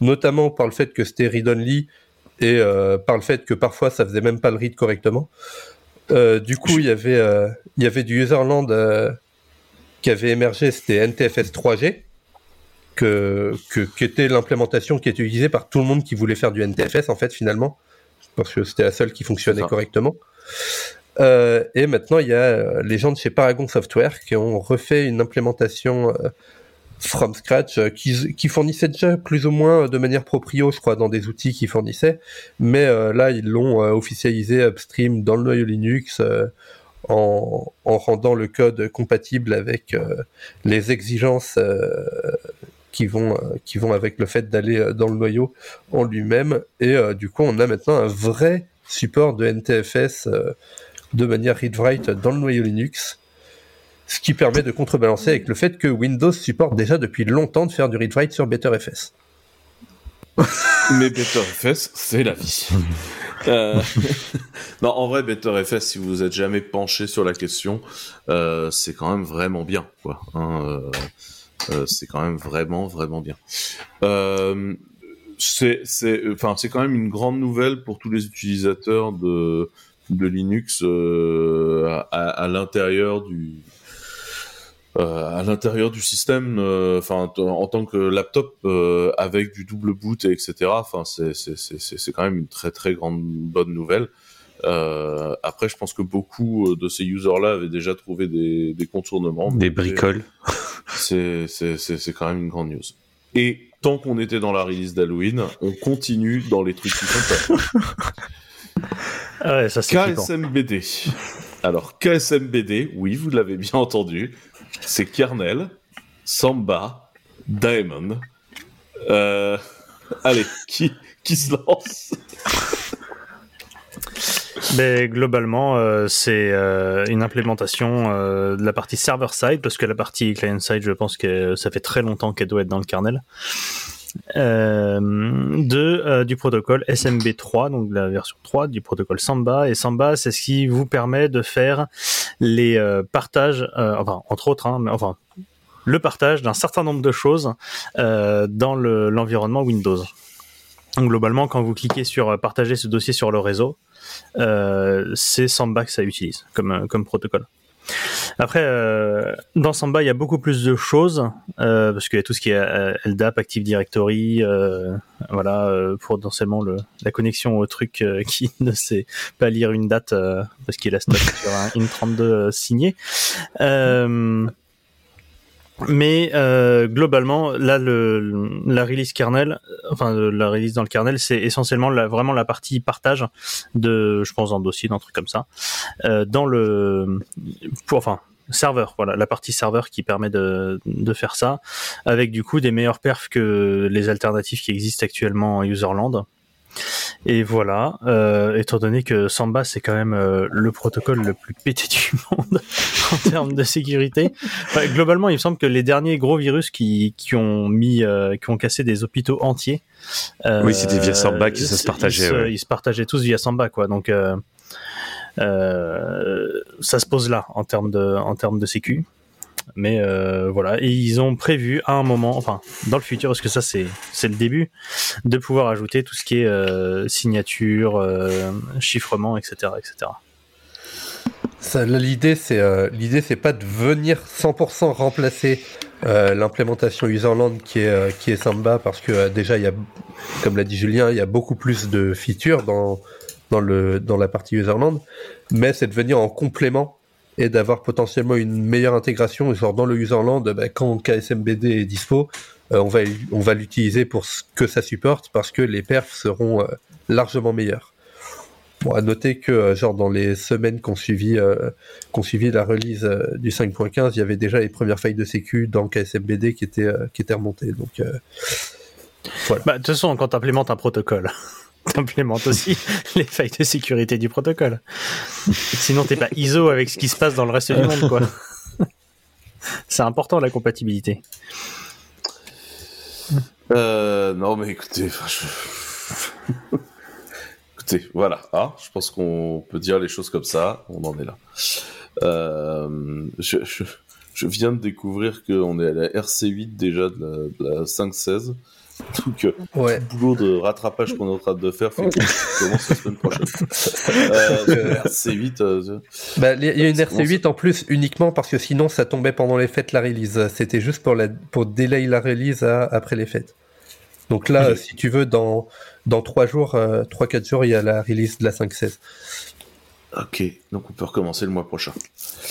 notamment par le fait que c'était read-only et euh, par le fait que parfois ça faisait même pas le read correctement. Euh, du coup, il y avait euh, il y avait du userland euh, qui avait émergé, c'était NTFS 3G, que, que qui était l'implémentation qui était utilisée par tout le monde qui voulait faire du NTFS en fait finalement, parce que c'était la seule qui fonctionnait correctement. Euh, et maintenant, il y a euh, les gens de chez Paragon Software qui ont refait une implémentation euh, from scratch euh, qui, fournissait déjà plus ou moins de manière proprio, je crois, dans des outils qu'ils fournissaient. Mais là, ils l'ont officialisé upstream dans le noyau Linux en, en rendant le code compatible avec les exigences qui vont qui vont avec le fait d'aller dans le noyau en lui-même. Et du coup, on a maintenant un vrai support de NTFS de manière read-write dans le noyau Linux. Ce qui permet de contrebalancer avec le fait que Windows supporte déjà depuis longtemps de faire du read-write sur BetterFS. Mais BetterFS, c'est la vie. Euh, non, en vrai, BetterFS, si vous êtes jamais penché sur la question, euh, c'est quand même vraiment bien, quoi. hein, euh, c'est quand même vraiment, vraiment bien. C'est, enfin, c'est quand même une grande nouvelle pour tous les utilisateurs de, de Linux euh, à, à l'intérieur du, euh, à l'intérieur du système, euh, enfin en tant que laptop avec du double boot et etc. Enfin c'est c'est c'est quand même une très très grande bonne nouvelle. Après, je pense que beaucoup de ces users-là avaient déjà trouvé des, des contournements. Des bricoles. C'est c'est c'est quand même une grande news. Et tant qu'on était dans la release d'Halloween, on continue dans les trucs qui peur. Ah ouais, ça c'est flippant. KSMBD. Alors, KSMBD, oui, vous l'avez bien entendu, c'est Kernel, Samba, Diamond. Euh, allez, qui, qui se lance? Mais globalement, euh, c'est euh, une implémentation euh, de la partie server-side, parce que la partie client-side, je pense que ça fait très longtemps qu'elle doit être dans le kernel. Euh, de euh, du protocole SMB3, donc la version 3 du protocole Samba. Et Samba, c'est ce qui vous permet de faire les euh, partages, entre autres, hein, mais enfin le partage d'un certain nombre de choses dans le- l'environnement Windows. Donc globalement, quand vous cliquez sur partager ce dossier sur le réseau, c'est Samba que ça utilise comme, comme protocole. Après, euh, dans Samba, il y a beaucoup plus de choses, euh, parce qu'il y a tout ce qui est euh, LDAP, Active Directory, voilà, pour potentiellement le, la connexion au truc qui ne sait pas lire une date, parce qu'il a stock sur un IN32 euh, signé. Mais euh, globalement, là, le, la release kernel, enfin euh, la release dans le kernel, c'est essentiellement la, vraiment la partie partage de, je pense, d'un dossier, d'un truc comme ça, euh, dans le, pour, enfin, serveur, voilà, la partie serveur qui permet de, de faire ça, avec du coup des meilleurs perfs que les alternatives qui existent actuellement en userland. Et voilà, euh, étant donné que Samba c'est quand même euh, le protocole le plus pété du monde en termes de sécurité. Enfin, globalement, il me semble que les derniers gros virus qui, qui ont mis, euh, qui ont cassé des hôpitaux entiers. euh, Oui, c'était via Samba que ça se partageait, Ils se, ouais. ils se partageaient tous via Samba, quoi. Donc euh, euh, ça se pose là en termes de, en termes de sécu. Mais euh, voilà, ils ont prévu à un moment, enfin dans le futur, parce que ça c'est c'est le début, de pouvoir ajouter tout ce qui est euh, signature, euh, chiffrement, etc., etc. L'idée, c'est euh, l'idée, c'est pas de venir 100% remplacer euh, l'implémentation Userland qui est euh, qui est Samba parce que déjà il y a, comme l'a dit Julien, il y a beaucoup plus de features dans dans le dans la partie Userland, mais c'est de venir en complément et d'avoir potentiellement une meilleure intégration. Genre dans le Userland, bah, quand KSMBD est dispo, euh, on va on va l'utiliser pour ce que ça supporte parce que les perfs seront euh, largement meilleurs. Bon, à noter que euh, genre dans les semaines qu'on suivi, euh, la release du 5.15, il y avait déjà les premières failles de sécu dans KSMBD qui étaient qui étaient remontées. Donc euh, Bah, de toute façon, quand tu implémentes un protocole, tu implémentes aussi les failles de sécurité du protocole. Sinon, t'es pas ISO avec ce qui se passe dans le reste du monde, quoi. C'est important la compatibilité. Euh, non, mais écoutez, écoutez, voilà, hein, je pense qu'on peut dire les choses comme ça, on en est là. Euh, je, viens de découvrir qu'on est à la RC8 déjà de la 5.16, donc euh, ouais. le boulot de rattrapage qu'on est en train de faire fait qu'on commence la semaine prochaine. Euh, RC8, euh, Bah, il y a une C'est bon, RC8 en plus uniquement parce que sinon ça tombait pendant les fêtes la release. C'était juste pour la pour delay la release à- après les fêtes. Donc là, Oui. si tu veux, dans dans trois jours, euh, trois quatre jours, il y a la release de la 5.16. Ok, donc on peut recommencer le mois prochain.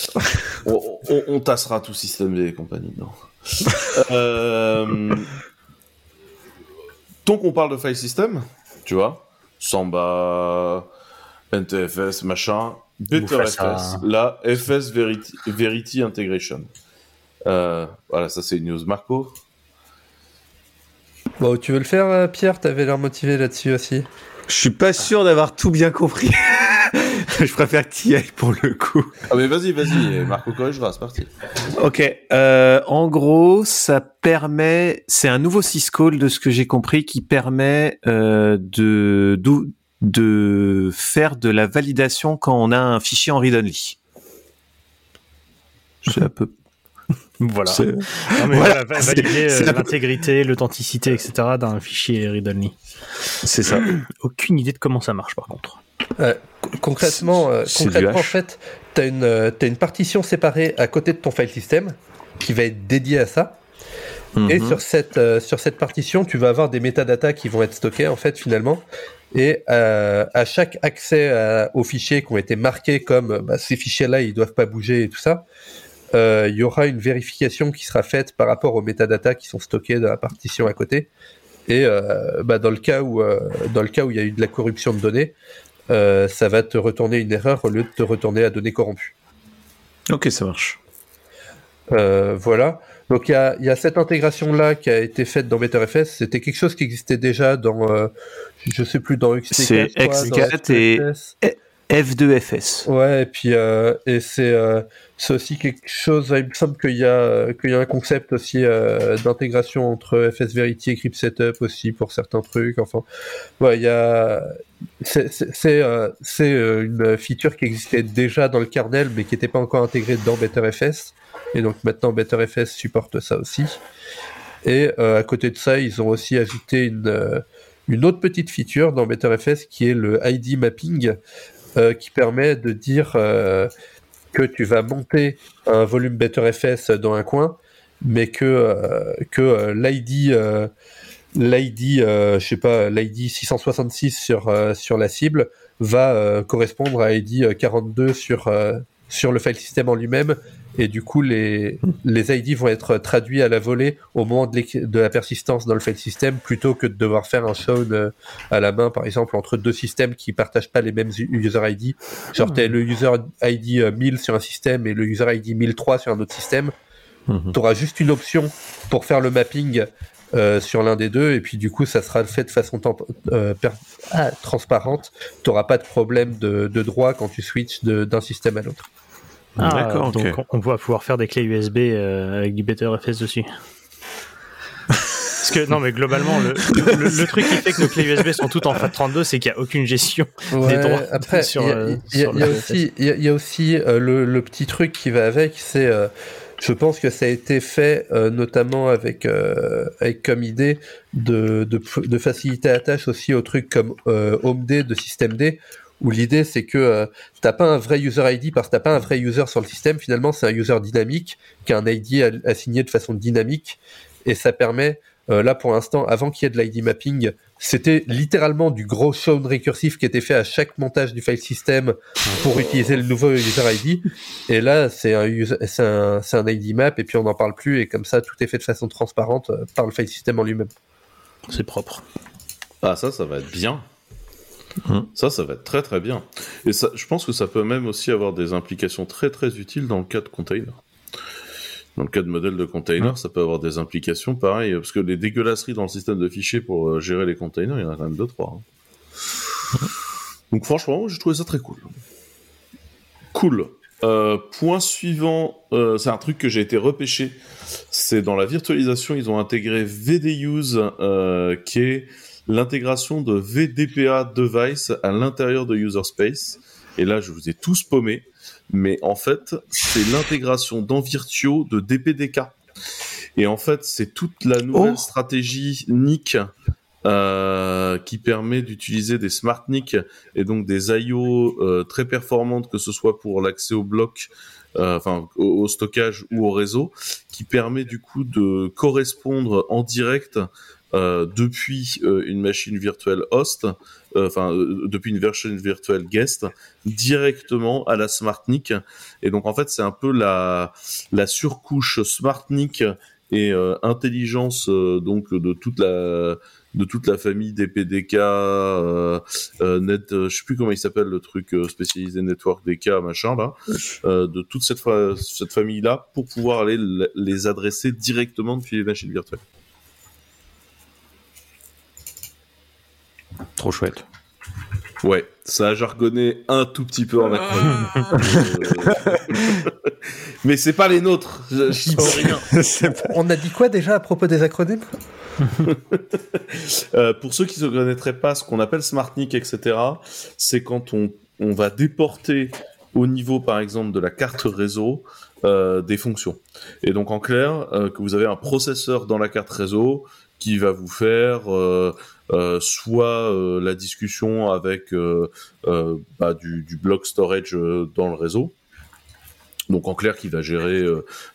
on, on- on tassera tout système et compagnie. Non. Euh, donc on parle de file system, tu vois, Samba, NTFS, machin. BetterFS, là, FS Verity, Verity Integration. Euh, voilà, ça c'est une news. Marco Bon, tu veux le faire, euh, Pierre? T'avais l'air motivé là-dessus aussi. Je suis pas sûr d'avoir tout bien compris. je préfère que tu y ailles pour le coup. Ah mais vas-y, vas-y, Marco corrigera, c'est parti. Ok. Euh, en gros, ça permet, c'est un nouveau syscall de ce que j'ai compris qui permet euh, de, faire de la validation quand on a un fichier en read-only. C'est un peu. Voilà. c'est- Non, mais Voilà, voilà, valider c'est euh, l'intégrité, l'authenticité, etc. d'un fichier read-only. C'est ça. Aucune idée de comment ça marche, par contre. Euh, co- concrètement, euh, concrètement en fait, tu as une, euh, une partition séparée à côté de ton file system qui va être dédiée à ça. Et Mhm. sur cette, euh, sur cette partition, tu vas avoir des métadatas qui vont être stockés, en fait, finalement. Et à chaque accès à- aux fichiers qui ont été marqués comme bah, ces fichiers-là, ils doivent pas bouger et tout ça, il y aura une vérification qui sera faite par rapport aux métadatas qui sont stockés dans la partition à côté. Et euh, bah, dans le cas où euh, dans le cas où il y a eu de la corruption de données, euh, ça va te retourner une erreur au lieu de te retourner à données corrompues. Ok, ça marche. Euh, voilà. Donc il y y a cette intégration là qui a été faite dans BetterFS. C'était quelque chose qui existait déjà dans, euh, je sais plus dans XT4. C'est je crois, dans X4 et-. F2FS. Ouais, et puis euh, et c'est euh, aussi quelque chose. Il me semble qu'il y a euh, y a un concept aussi euh, d'intégration entre FS Verity et Crypt Setup aussi pour certains trucs. Enfin, ouais, il y a c'est c'est une feature qui existait déjà dans le kernel mais qui n'était pas encore intégrée dans BetterFS. Et donc maintenant BetterFS supporte ça aussi. Et à côté de ça, ils ont aussi ajouté une une autre petite feature dans BetterFS qui est le ID mapping euh, qui permet de dire euh, que tu vas monter un volume BetterFS dans un coin, mais que, euh, que l'ID, l'ID, je sais pas, l'ID 666 sur, sur la cible va correspondre à ID 42 sur, sur le file system en lui-même. Et du coup, les, les ID vont être traduits à la volée au moment de, la persistance dans le file system plutôt que de devoir faire un shown euh, à la main, par exemple, entre deux systèmes qui partagent pas les mêmes user ID. Genre, t'as le user ID euh, 1000 sur un système et le user ID 1003 sur un autre système. Mhm. Tu auras juste une option pour faire le mapping euh, sur l'un des deux, et puis du coup, ça sera fait de façon euh, ah, transparente. Tu n'auras pas de problème de, de droit quand tu switches d'un système à l'autre. Ah, D'accord, donc on, on va pouvoir faire des clés USB euh, avec du BetterFS dessus. Parce que non, mais globalement, le, le, le truc qui fait que nos clés USB sont toutes en FAT32, c'est qu'il n'y a aucune gestion. Ouais, droits après, sur, il y a, aussi, il y a- il y a aussi euh, le, le petit truc qui va avec, c'est euh, Je pense que ça a été fait euh, notamment avec, euh, avec comme idée de, de, de faciliter la tâche aussi aux trucs comme euh, HomeD de systemd, où l'idée c'est que euh, t'as pas un vrai user ID parce que t'as pas un vrai user sur le système, finalement c'est un user dynamique qui a un ID a- assigné de façon dynamique. Et ça permet euh, là pour l'instant avant qu'il y ait de l'ID mapping c'était littéralement du gros shown récursif qui était fait à chaque montage du file system pour utiliser le nouveau user ID et là c'est un, c'est un, c'est un ID map et puis on n'en parle plus. Et comme ça tout est fait de façon transparente euh, par le file system en lui-même. C'est propre. Ah, ça, ça va être bien. Hum. Ça, ça va être très très bien. Et ça, je pense que ça peut même aussi avoir des implications très très utiles dans le cas de container. Dans le cas de modèle de container, ça peut avoir des implications pareil, parce que les dégueulasseries dans le système de fichiers pour euh, gérer les containers, il y en a quand même deux trois. hein. Donc franchement, j'ai trouvé ça très cool. Cool. Euh, point suivant, euh, c'est un truc que j'ai été repêché. C'est dans la virtualisation, ils ont intégré VDUse, qui est l'intégration de VDPA device à l'intérieur de user space. Et là, je vous ai tous paumé. Mais en fait, c'est l'intégration dans Virtio de DPDK. Et en fait, c'est toute la nouvelle Oh. stratégie NIC euh, qui permet d'utiliser des smart NIC et donc des IO euh, très performantes, que ce soit pour l'accès au bloc, euh, enfin au, au stockage ou au réseau, qui permet du coup de correspondre en direct depuis euh, une machine virtuelle host, euh, enfin euh, depuis une version virtuelle guest, directement à la SmartNIC. Et donc en fait c'est un peu la la surcouche SmartNIC et euh, intelligence euh, donc de toute la de toute la famille des PDK, euh, euh, net, euh, je sais plus comment il s'appelle le truc euh, spécialisé network DK machin là, euh, de toute cette fa- cette famille là pour pouvoir aller les adresser directement depuis les machines virtuelles. Trop chouette. Ouais, ça a jargonné un tout petit peu en acronyme. Euh, Mais c'est pas les nôtres, je- rien. on a dit quoi déjà à propos des acronymes? Euh, pour ceux qui ne connaîtraient pas ce qu'on appelle SmartNIC, etc., c'est quand on, on va déporter au niveau, par exemple, de la carte réseau, euh, des fonctions. Et donc, en clair, euh, que vous avez un processeur dans la carte réseau qui va vous faire euh, euh, soit euh, la discussion avec bah, du, block storage dans le réseau, donc en clair qui va gérer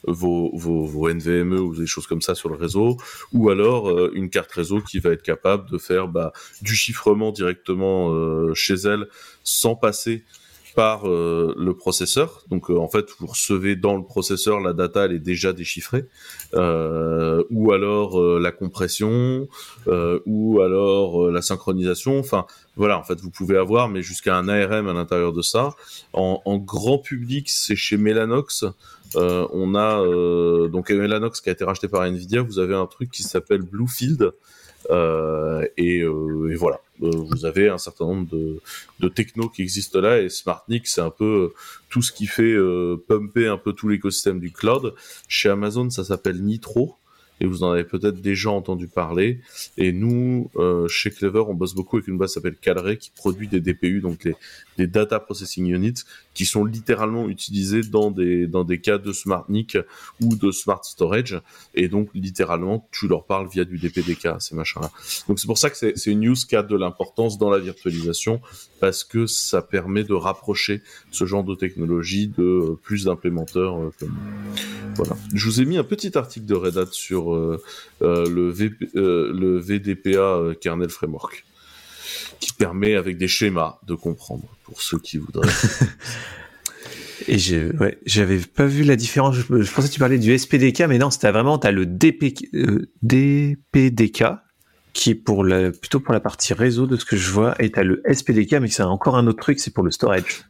vos, vos, vos NVMe ou des choses comme ça sur le réseau, ou alors une carte réseau qui va être capable de faire bah, du chiffrement directement chez elle sans passer par euh, le processeur. Donc euh, en fait, vous recevez dans le processeur la data, elle est déjà déchiffrée, euh, ou alors euh, la compression, euh, ou alors euh, la synchronisation. Enfin voilà, en fait, vous pouvez avoir, mais jusqu'à un ARM à l'intérieur de ça. En, en grand public, c'est chez Mellanox. On a donc Mellanox qui a été racheté par Nvidia. Vous avez un truc qui s'appelle Bluefield. Euh, et, euh, et voilà, Euh, vous avez un certain nombre de, de technos qui existent là. Et SmartNIC, c'est un peu tout ce qui fait pumper un peu tout l'écosystème du cloud. Chez Amazon, ça s'appelle Nitro. Et vous en avez peut-être déjà entendu parler. Et nous, euh, chez Clever, on bosse beaucoup avec une boîte qui s'appelle Calray, qui produit des DPU, donc les, des Data Processing Units, qui sont littéralement utilisés dans des, dans des cas de SmartNIC ou de Smart Storage. Et donc, littéralement, tu leur parles via du DPDK, ces machins-là. Donc, c'est pour ça que c'est c'est une news qui a de l'importance dans la virtualisation, parce que ça permet de rapprocher ce genre de technologie de euh, plus d'implémenteurs euh, comme voilà. Je vous ai mis un petit article de Red Hat sur euh, euh, le, VDPA euh, kernel framework, qui permet avec des schémas de comprendre pour ceux qui voudraient. Et je, j'avais pas vu la différence. Je, pensais que tu parlais du SPDK, mais non, c'était vraiment, t'as le DP, DPDK, qui est pour la, plutôt pour la partie réseau de ce que je vois, et t'as le SPDK, mais c'est encore un autre truc, c'est pour le storage.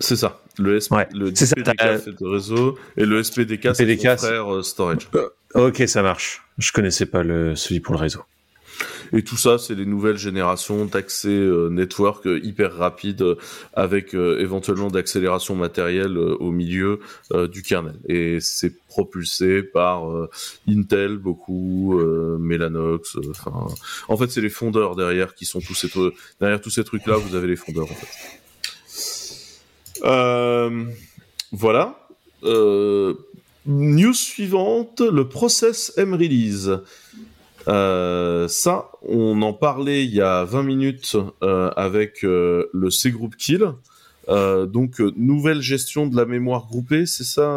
C'est ça. Le, SP, Ouais, le ça, c'est le réseau et le SPDK c'est c'est- frère euh, storage. Ok, ça marche. Je connaissais pas le, celui pour le réseau. Et tout ça, c'est les nouvelles générations d'accès euh, network euh, hyper rapide euh, avec euh, éventuellement d'accélération matérielle euh, au milieu euh, du kernel. Et c'est propulsé par euh, Intel beaucoup, euh, Mellanox. euh, en fait, c'est les fondeurs derrière qui sont tous ces trucs. Derrière tous ces trucs-là, vous avez les fondeurs en fait. Euh, voilà. Euh, news suivante, le process M-Release. Euh, ça, on en parlait il y a 20 minutes avec le C-Group Kill. Donc, nouvelle gestion de la mémoire groupée, c'est ça,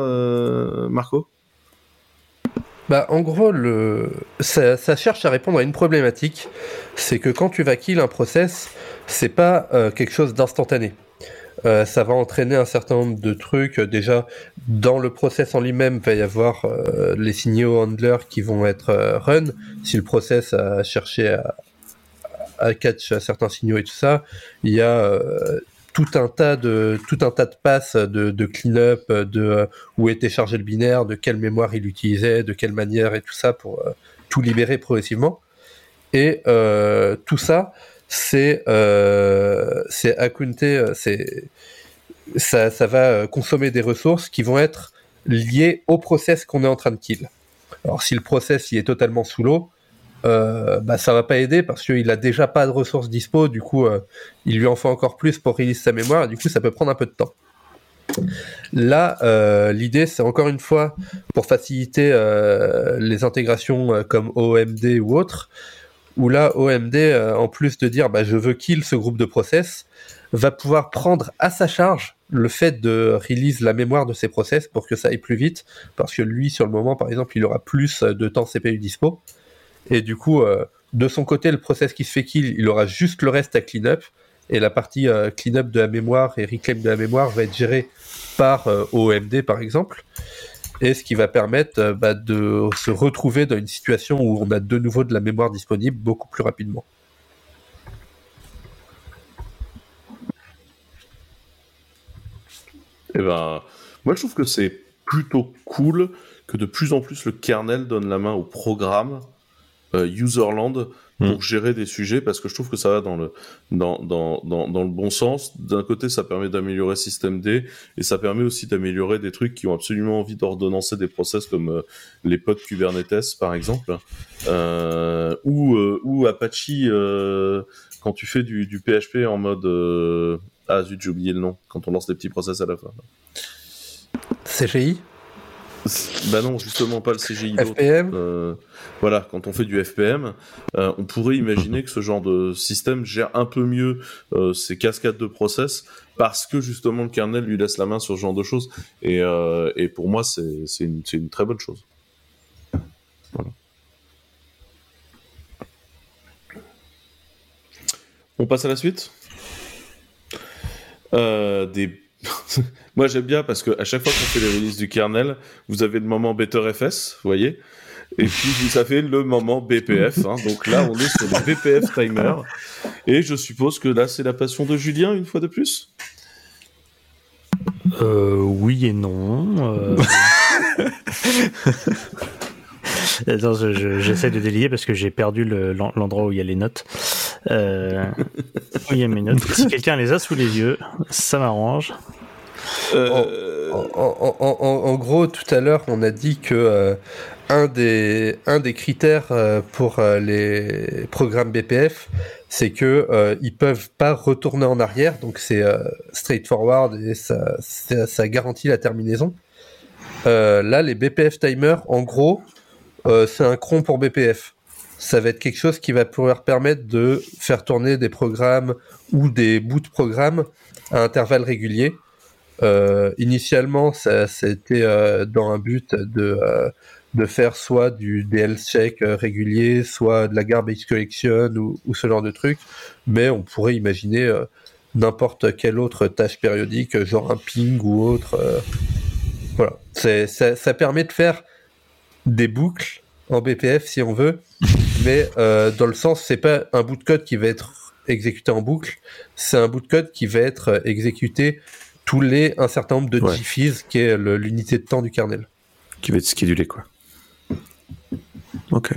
Marco? Bah, en gros, le... ça, ça cherche à répondre à une problématique. C'est que quand tu vas kill un process, c'est pas quelque chose d'instantané. Euh, ça va entraîner un certain nombre de trucs. Euh, Déjà, dans le process en lui-même, il va y avoir euh, les signaux handler qui vont être run. Si le process a cherché à, à catch certains signaux et tout ça, il y a tout un tas de tout un tas de passes de, de clean-up, de où était chargé le binaire, de quelle mémoire il utilisait, de quelle manière et tout ça pour tout libérer progressivement. Et tout ça, c'est euh, c'est euh, c'est ça, ça va euh, consommer des ressources qui vont être liées au process qu'on est en train de kill. Alors si le process il est totalement sous l'eau, euh, bah ça va pas aider parce qu'il a déjà pas de ressources dispo, du coup euh, il lui en faut encore plus pour release sa mémoire, et du coup ça peut prendre un peu de temps. Là, euh, l'idée c'est encore une fois pour faciliter euh, les intégrations euh, comme OMD ou autres, où là OMD euh, en plus de dire bah je veux kill ce groupe de process, va pouvoir prendre à sa charge le fait de release la mémoire de ses process pour que ça aille plus vite, parce que lui sur le moment par exemple il aura plus de temps CPU dispo. Et du coup, euh, de son côté, le process qui se fait kill, il aura juste le reste à clean up. Et la partie euh, clean up de la mémoire et reclaim de la mémoire va être gérée par euh, OMD, par exemple. Et ce qui va permettre euh, bah, de se retrouver dans une situation où on a de nouveau de la mémoire disponible beaucoup plus rapidement. Eh ben, moi je trouve que c'est plutôt cool que de plus en plus le kernel donne la main au programme euh, userland pour Mm. gérer des sujets parce que je trouve que ça va dans le dans dans dans, dans le bon sens. D'un côté, ça permet d'améliorer système D et ça permet aussi d'améliorer des trucs qui ont absolument envie d'ordonnancer des process comme euh, les pods Kubernetes par exemple euh, ou euh, ou Apache euh, quand tu fais du, du PHP en mode euh, ah zut j'ai oublié le nom quand on lance des petits process à la fin. CGI, Bah non, justement pas le CGI. FPM, Euh, voilà, quand on fait du FPM, euh, on pourrait imaginer que ce genre de système gère un peu mieux euh, ces cascades de process parce que justement le kernel lui laisse la main sur ce genre de choses. Et, euh, et pour moi, c'est une, très bonne chose. Voilà. On passe à la suite des... Moi j'aime bien parce que à chaque fois qu'on fait les releases du kernel, vous avez le moment BetterFS, vous voyez et puis ça fait le moment BPF. hein. Donc là, on est sur le BPF timer. Et je suppose que là, c'est la passion de Julien une fois de plus? Euh, oui et non. euh. Attends, je- je- j'essaie de délier parce que j'ai perdu le- l'en- l'endroit où il y a les notes. A mes notes. Si quelqu'un les a sous les yeux, ça m'arrange. Euh, En, gros, tout à l'heure, on a dit que euh, un, des, critères euh, pour les programmes BPF, c'est que ils peuvent pas retourner en arrière, donc c'est straightforward et ça, garantit la terminaison. Là, les BPF timers, en gros, c'est un cron pour BPF. Ça va être quelque chose qui va pouvoir permettre de faire tourner des programmes ou des bouts de programmes à intervalles réguliers. Euh, initialement, ça c'était euh, dans un but de euh, de faire soit du DL check régulier, soit de la garbage collection ou, ce genre de truc. Mais on pourrait imaginer n'importe quelle autre tâche périodique, genre un ping ou autre. voilà, ça, ça permet de faire des boucles en BPF si on veut, mais euh, dans le sens c'est pas un bout de code qui va être exécuté en boucle, c'est un bout de code qui va être euh, exécuté tous les un certain nombre de Ouais. GFIS, qui est l'unité de temps du kernel. Qui va être schedulé, quoi. Ok.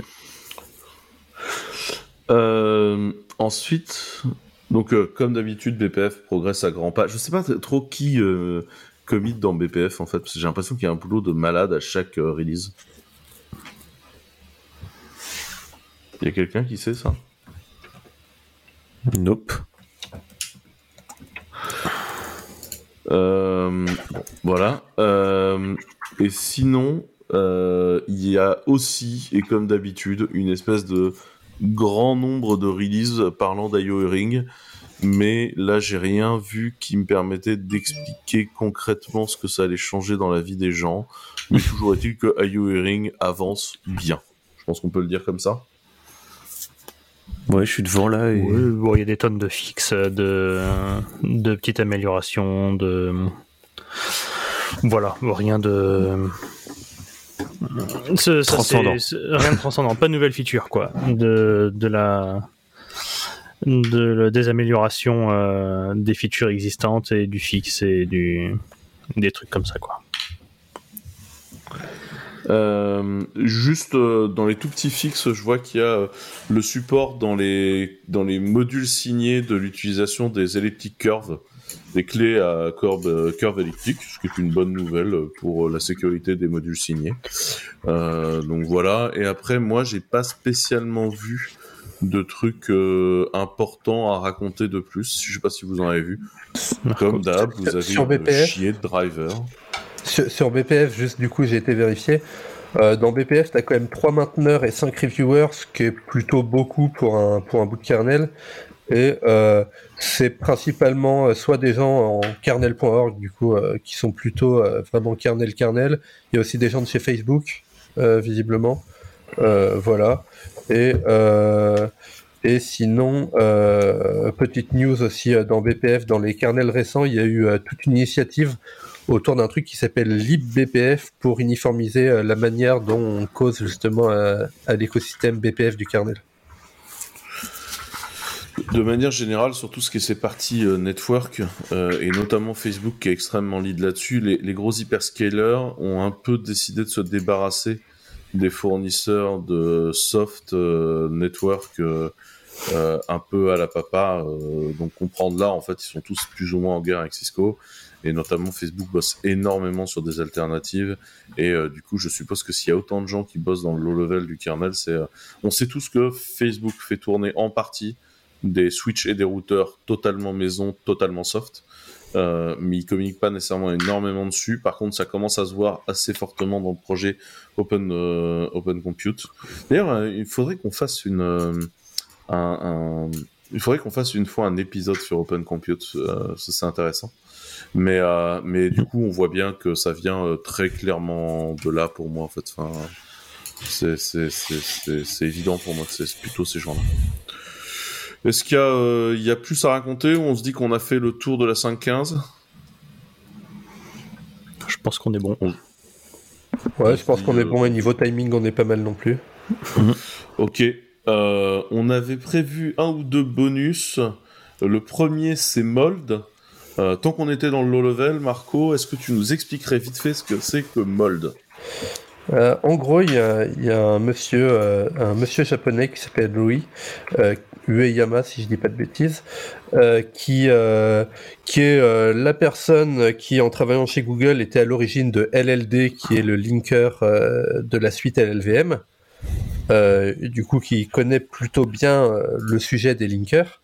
euh, ensuite, donc euh, comme d'habitude, BPF progresse à grands pas. Je sais pas trop qui euh, commit dans BPF en fait, parce que j'ai l'impression qu'il y a un boulot de malade à chaque euh, release. Il y a quelqu'un qui sait ça? Nope. Euh, bon, voilà. Euh, et sinon, euh, il y a aussi, et comme d'habitude, une espèce de grand nombre de releases parlant d'IO Ring. Mais là, j'ai rien vu qui me permettait d'expliquer concrètement ce que ça allait changer dans la vie des gens. Mais toujours est-il que IO Ring avance bien. Je pense qu'on peut le dire comme ça. Ouais, je suis devant là. Et... Oui, bon, il y a des tonnes de fixes, de, de petites améliorations, de. Voilà, rien de. Ce- ça, Transcendant. rien de transcendant, pas de nouvelles features, quoi. De, de la. De, des améliorations euh, des features existantes et du fixe et du, des trucs comme ça, quoi. Euh, juste euh, dans les tout petits fixes, je vois qu'il y a euh, le support dans les, dans les modules signés de l'utilisation des elliptic curves, des clés à curve, curve elliptique, ce qui est une bonne nouvelle pour la sécurité des modules signés. Donc voilà. Et après, moi, j'ai pas spécialement vu de trucs euh, importants à raconter de plus. Je sais pas si vous en avez vu. Comme d'hab, vous avez Sur chier de driver. Sur, BPF, juste du coup, j'ai été vérifié. Euh, dans BPF, tu as quand même 3 mainteneurs et 5 reviewers, ce qui est plutôt beaucoup pour un, pour un bout de kernel. Et euh, c'est principalement euh, soit des gens en kernel.org, du coup, qui sont plutôt vraiment kernel-kernel. Il y a aussi des gens de chez Facebook, visiblement. Voilà. Et, et sinon, petite news aussi dans BPF, dans les kernels récents, il y a eu toute une initiative autour d'un truc qui s'appelle libbpf pour uniformiser euh, la manière dont on cause justement à, à l'écosystème BPF du kernel. De manière générale, sur tout ce qui est ces parties euh, network, euh, et notamment Facebook qui est extrêmement lead là-dessus, les, gros hyperscalers ont un peu décidé de se débarrasser des fournisseurs de soft euh, network euh, euh, un peu à la papa. euh, donc comprendre là, en fait, ils sont tous plus ou moins en guerre avec Cisco. Et notamment Facebook bosse énormément sur des alternatives. Et euh, du coup, je suppose que s'il y a autant de gens qui bossent dans le low level du kernel, c'est... euh, on sait tous que Facebook fait tourner en partie des switches et des routeurs totalement maison, totalement soft. Euh, mais ils communiquent pas nécessairement énormément dessus. Par contre, ça commence à se voir assez fortement dans le projet Open Open Compute. D'ailleurs, il faudrait qu'on fasse une un, un- il faudrait qu'on fasse une fois un épisode sur Open Compute. Euh, c'est intéressant. Mais euh, mais du coup, on voit bien que ça vient euh, très clairement de là pour moi en fait. Enfin, c'est c'est c'est c'est c'est évident pour moi que c'est plutôt ces gens-là. Est-ce qu'il y, a, euh, il y a plus à raconter ou on se dit qu'on a fait le tour de la 5.15 Je pense qu'on est bon. Ouais, je pense qu'on est bon et niveau timing, on est pas mal non plus. Ok. Euh, on avait prévu un ou deux bonus. Le premier, c'est Mold. Euh, tant qu'on était dans le low level, Marco, est-ce que tu nous expliquerais vite fait ce que c'est que Mold? Euh, en gros, il y a, un monsieur, euh, un monsieur japonais qui s'appelle Louis, euh, Ueyama, si je dis pas de bêtises, qui, qui est la personne qui, en travaillant chez Google, était à l'origine de LLD, qui est le linker de la suite LLVM. Du coup, qui connaît plutôt bien le sujet des linkers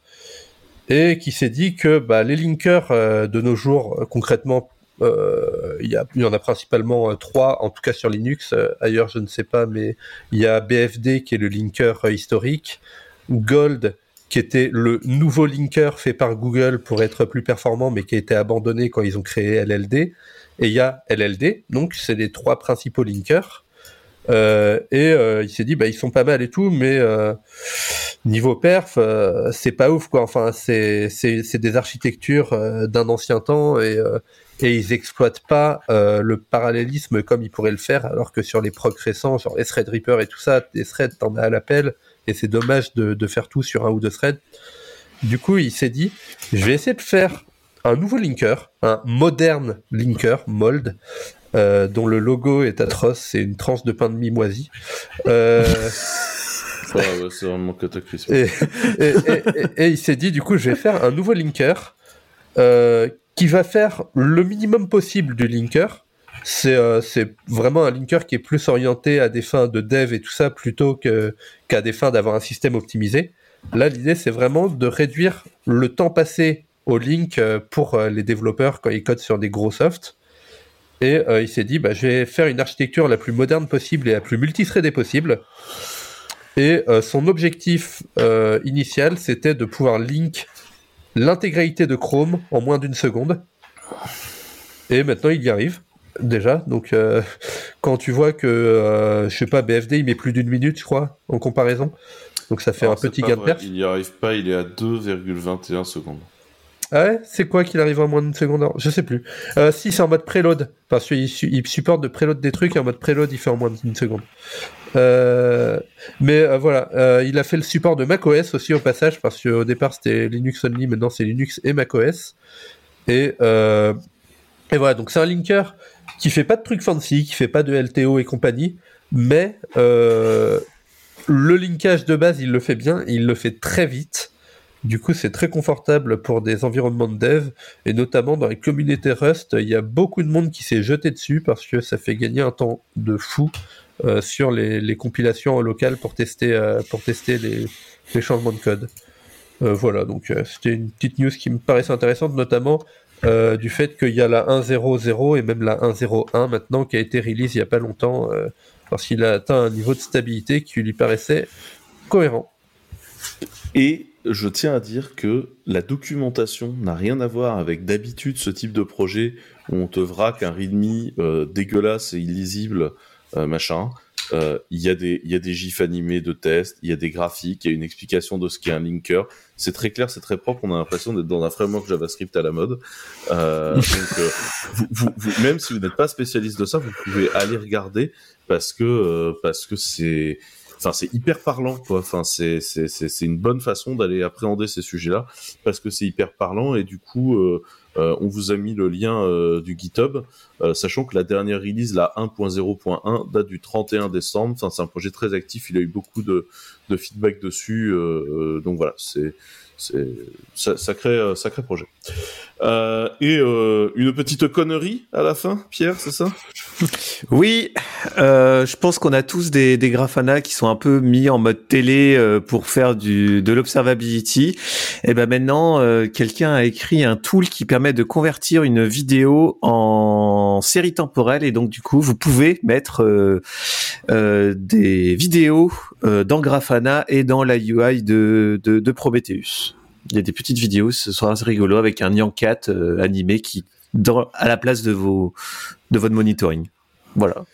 et qui s'est dit que bah, les linkers euh, de nos jours, euh, concrètement, euh, il y, y en a principalement trois, en tout cas sur Linux. Ailleurs, je ne sais pas, mais il y a BFD qui est le linker historique, Gold qui était le nouveau linker fait par Google pour être plus performant, mais qui a été abandonné quand ils ont créé LLD. Et il y a LLD, donc c'est les trois principaux linkers. Euh, et euh, il s'est dit, bah, ils sont pas mal et tout, mais euh, niveau perf, c'est pas ouf, quoi. Enfin, c'est des architectures d'un ancien temps et et ils exploitent pas le parallélisme comme ils pourraient le faire, alors que sur les procs récents, genre les Threadripper et tout ça, des threads, t'en as à l'appel, et c'est dommage de, de faire tout sur un ou deux threads. Du coup, il s'est dit, je vais essayer de faire un nouveau linker, un moderne linker, mold, euh, dont le logo est atroce, c'est une tranche de pain de mie moisi. Euh, Ah ouais, C'est vraiment cataclysmique. et, et, et- et- il s'est dit, du coup, je vais faire un nouveau linker euh, qui va faire le minimum possible du linker. C'est euh, c'est vraiment un linker qui est plus orienté à des fins de dev et tout ça plutôt que qu'à des fins d'avoir un système optimisé. Là, l'idée, c'est vraiment de réduire le temps passé au link euh, pour euh, les développeurs quand ils codent sur des gros softs. Et euh, il s'est dit, bah, je vais faire une architecture la plus moderne possible et la plus multithreadée possible. Et euh, son objectif euh, initial, c'était de pouvoir link l'intégralité de Chrome en moins d'une seconde. Et maintenant, il y arrive déjà. Donc, euh, quand tu vois que, euh, je sais pas, BFD, il met plus d'une minute, je crois, en comparaison. Donc, ça fait Alors, un petit gain de perf. Il n'y arrive pas, il est à 2,21 secondes. Ah ouais? C'est quoi qu'il arrive en moins d'une seconde? Je sais plus. Euh, si, c'est en mode preload. Parce qu'il su- il supporte de preload des trucs et en mode preload, il fait en moins d'une seconde. Euh, mais euh, voilà, il a fait le support de macOS aussi au passage, parce qu'au départ c'était Linux only, maintenant c'est Linux et macOS. Et, et voilà, donc c'est un linker qui fait pas de trucs fancy, qui fait pas de LTO et compagnie, mais le linkage de base il le fait bien, il le fait très vite. Du coup, c'est très confortable pour des environnements de dev, et notamment dans les communautés Rust, il y a beaucoup de monde qui s'est jeté dessus parce que ça fait gagner un temps de fou euh, sur les, compilations en local pour tester, euh, pour tester les, changements de code. Euh, voilà, donc euh, c'était une petite news qui me paraissait intéressante, notamment du fait qu'il y a la 1.0.0 et même la 1.0.1 maintenant qui a été release il y a pas longtemps, parce qu'il a atteint un niveau de stabilité qui lui paraissait cohérent. Je tiens à dire que la documentation n'a rien à voir avec d'habitude ce type de projet où on te vraque un readme euh, dégueulasse et illisible, euh, machin. Euh, Il y, a des- y gifs animés de tests, il y a des graphiques, il y a une explication de ce qu'est un linker. C'est très clair, c'est très propre. On a l'impression d'être dans un framework JavaScript à la mode. Donc, même si vous n'êtes pas spécialiste de ça, vous pouvez aller regarder parce que parce que c'est enfin c'est hyper parlant quoi. Enfin c'est c'est c'est une bonne façon d'aller appréhender ces sujets-là parce que c'est hyper parlant et du coup euh, euh, on vous a mis le lien euh, du GitHub euh, sachant que la dernière release la 1.0.1 date du 31 décembre. Enfin c'est un projet très actif il a eu beaucoup de de feedback dessus euh, euh, donc voilà c'est c'est ça- sacré euh, sacré projet euh, et euh, une petite connerie à la fin Pierre c'est ça? Oui, euh, je pense qu'on a tous des, des Grafana qui sont un peu mis en mode télé euh, pour faire du, de l'observability. Et ben maintenant, euh, quelqu'un a écrit un tool qui permet de convertir une vidéo en série temporelle et donc du coup, vous pouvez mettre des vidéos dans Grafana et dans la UI de, de, de Prometheus. Il y a des petites vidéos, ce sera assez rigolo avec un Nyan Cat euh, animé qui dans, à la place de vos de votre monitoring. Voilà.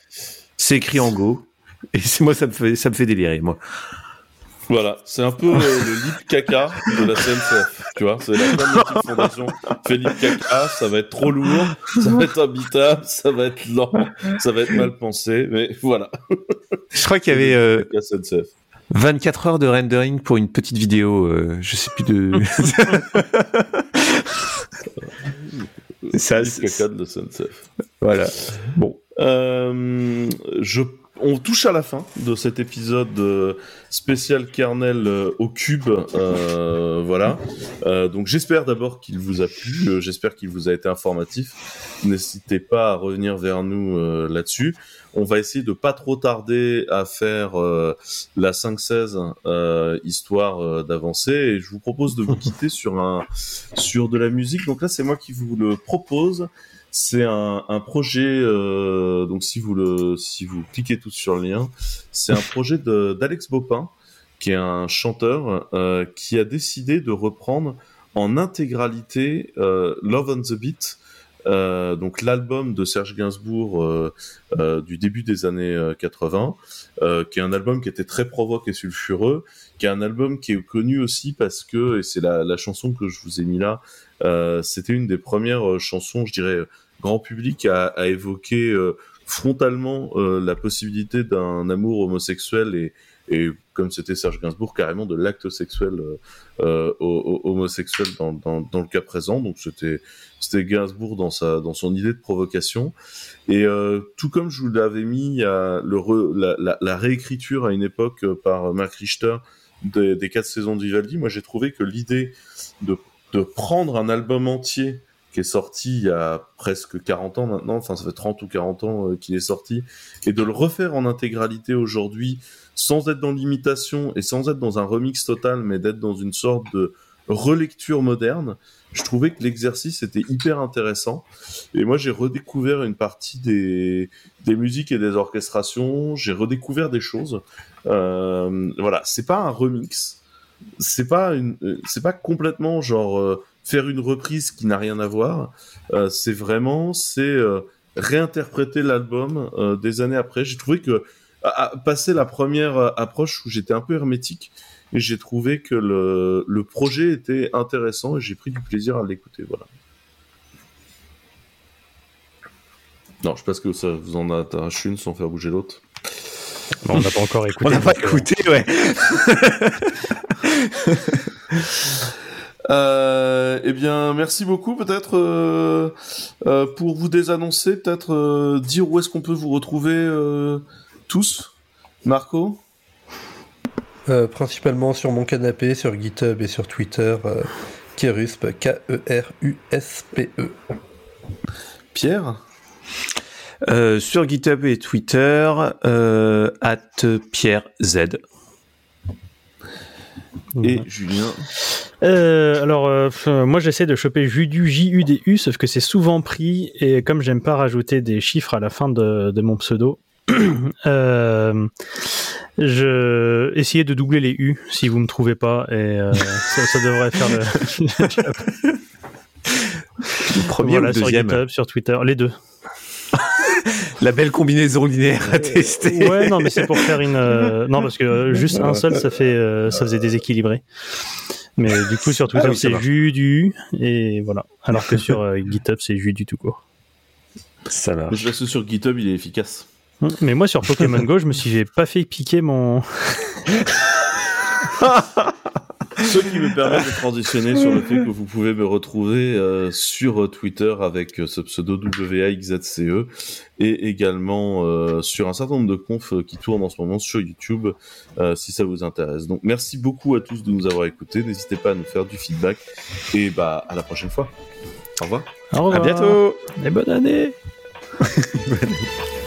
C'est écrit en Go. Et c'est moi, ça me fait, ça me fait délirer, moi. Voilà, c'est un peu euh, le lip caca de la CNCF, tu vois. C'est la Cognitive Fondation fait lip caca, ça va être trop lourd, ça va être imbitable, ça va être lent, ça va être mal pensé, mais voilà. Je crois qu'il y avait euh, Caca CNCF. 24 heures de rendering pour une petite vidéo. euh, je sais plus de. ça, c'est- voilà. Bon. Euh, je, on touche à la fin de cet épisode euh, spécial kernel euh, au cube. euh, voilà. Euh, donc j'espère d'abord qu'il vous a plu. euh, j'espère qu'il vous a été informatif. N'hésitez pas à revenir vers nous euh, là-dessus. On va essayer de pas trop tarder à faire la 5.16 euh, histoire d'avancer. Et je vous propose de vous quitter sur un sur de la musique. Donc là, c'est moi qui vous le propose. C'est un, un projet, euh, donc si vous si vous cliquez tous sur le lien, c'est un projet d'Alex Bopin, qui est un chanteur euh, qui a décidé de reprendre en intégralité euh, Love on the Beat, euh, donc l'album de Serge Gainsbourg euh, euh, du début des années euh, 80, euh, qui est un album qui était très provoque et sulfureux, qui est un album qui est connu aussi parce que, et c'est la, la chanson que je vous ai mis là, c'était une des premières chansons, je dirais, grand public à, à évoquer euh, frontalement euh, la possibilité d'un amour homosexuel et, et comme c'était Serge Gainsbourg, carrément de l'acte sexuel euh, euh, ho- ho- homosexuel dans, dans, dans le cas présent. Donc c'était c'était Gainsbourg dans sa dans son idée de provocation. Et euh, tout comme je vous l'avais mis, a le re- la, la, réécriture à une époque euh, par Mark Richter des, des quatre saisons de Vivaldi. Moi, j'ai trouvé que l'idée de de prendre un album entier qui est sorti il y a presque 40 ans maintenant, enfin ça fait 30 ou 40 ans euh, qu'il est sorti, et de le refaire en intégralité aujourd'hui, sans être dans l'imitation et sans être dans un remix total, mais d'être dans une sorte de, relecture moderne, je trouvais que l'exercice était hyper intéressant. Et moi, j'ai redécouvert une partie des, des musiques et des orchestrations. J'ai redécouvert des choses. Euh, voilà, c'est pas un remix. C'est pas euh, c'est pas complètement genre euh, faire une reprise qui n'a rien à voir. Euh, c'est vraiment, c'est euh, réinterpréter l'album euh, des années après. J'ai trouvé que à, à- passer la première approche où j'étais un peu hermétique, et j'ai trouvé que le, le projet était intéressant et j'ai pris du plaisir à l'écouter. Voilà. Non, je ce que ça vous en arrache une sans faire bouger l'autre. Bon, on n'a pas encore écouté. On n'a pas écouté, ouais. Euh, eh bien, merci beaucoup. Peut-être euh, euh, pour vous désannoncer, peut-être euh, dire où est-ce qu'on peut vous retrouver euh, tous. Marco Euh, principalement sur mon canapé, sur GitHub et sur Twitter. Euh, Kerusp, E K-E-R-U-S-P-E. Pierre Euh, sur GitHub et Twitter, euh, at Pierre Z. et. Julien. Euh, alors, euh, f- moi j'essaie de choper Judu, J-U-D-U, sauf que c'est souvent pris, et comme j'aime pas rajouter des chiffres à la fin de, de mon pseudo, euh, je essayez de doubler les U si vous me trouvez pas, et euh, ça, ça devrait faire le. Le premier voilà, ou le sur deuxième GitHub, sur Twitter, les deux. La belle combinaison linéaire à tester. Ouais, non, mais c'est pour faire une. euh, Non, parce que euh, juste un seul, ça fait, euh, ça faisait déséquilibré. Mais du coup, sur Twitter, Ah oui, c'est marche. Judu, et voilà. Alors que sur euh, GitHub, c'est Judu tout court. Ça Mais marche. je reste sur GitHub, il est efficace. Mais moi, sur Pokémon Go, je me suis j'ai pas fait piquer mon. Ce qui me permet de transitionner sur le fait que vous pouvez me retrouver euh, sur Twitter avec euh, ce pseudo WAXZCE et également euh, sur un certain nombre de confs euh, qui tournent en ce moment sur YouTube euh, si ça vous intéresse. Donc merci beaucoup à tous de nous avoir écoutés. N'hésitez pas à nous faire du feedback et bah à la prochaine fois. Au revoir. Au revoir. À bientôt. Et bonne année. Bonne année.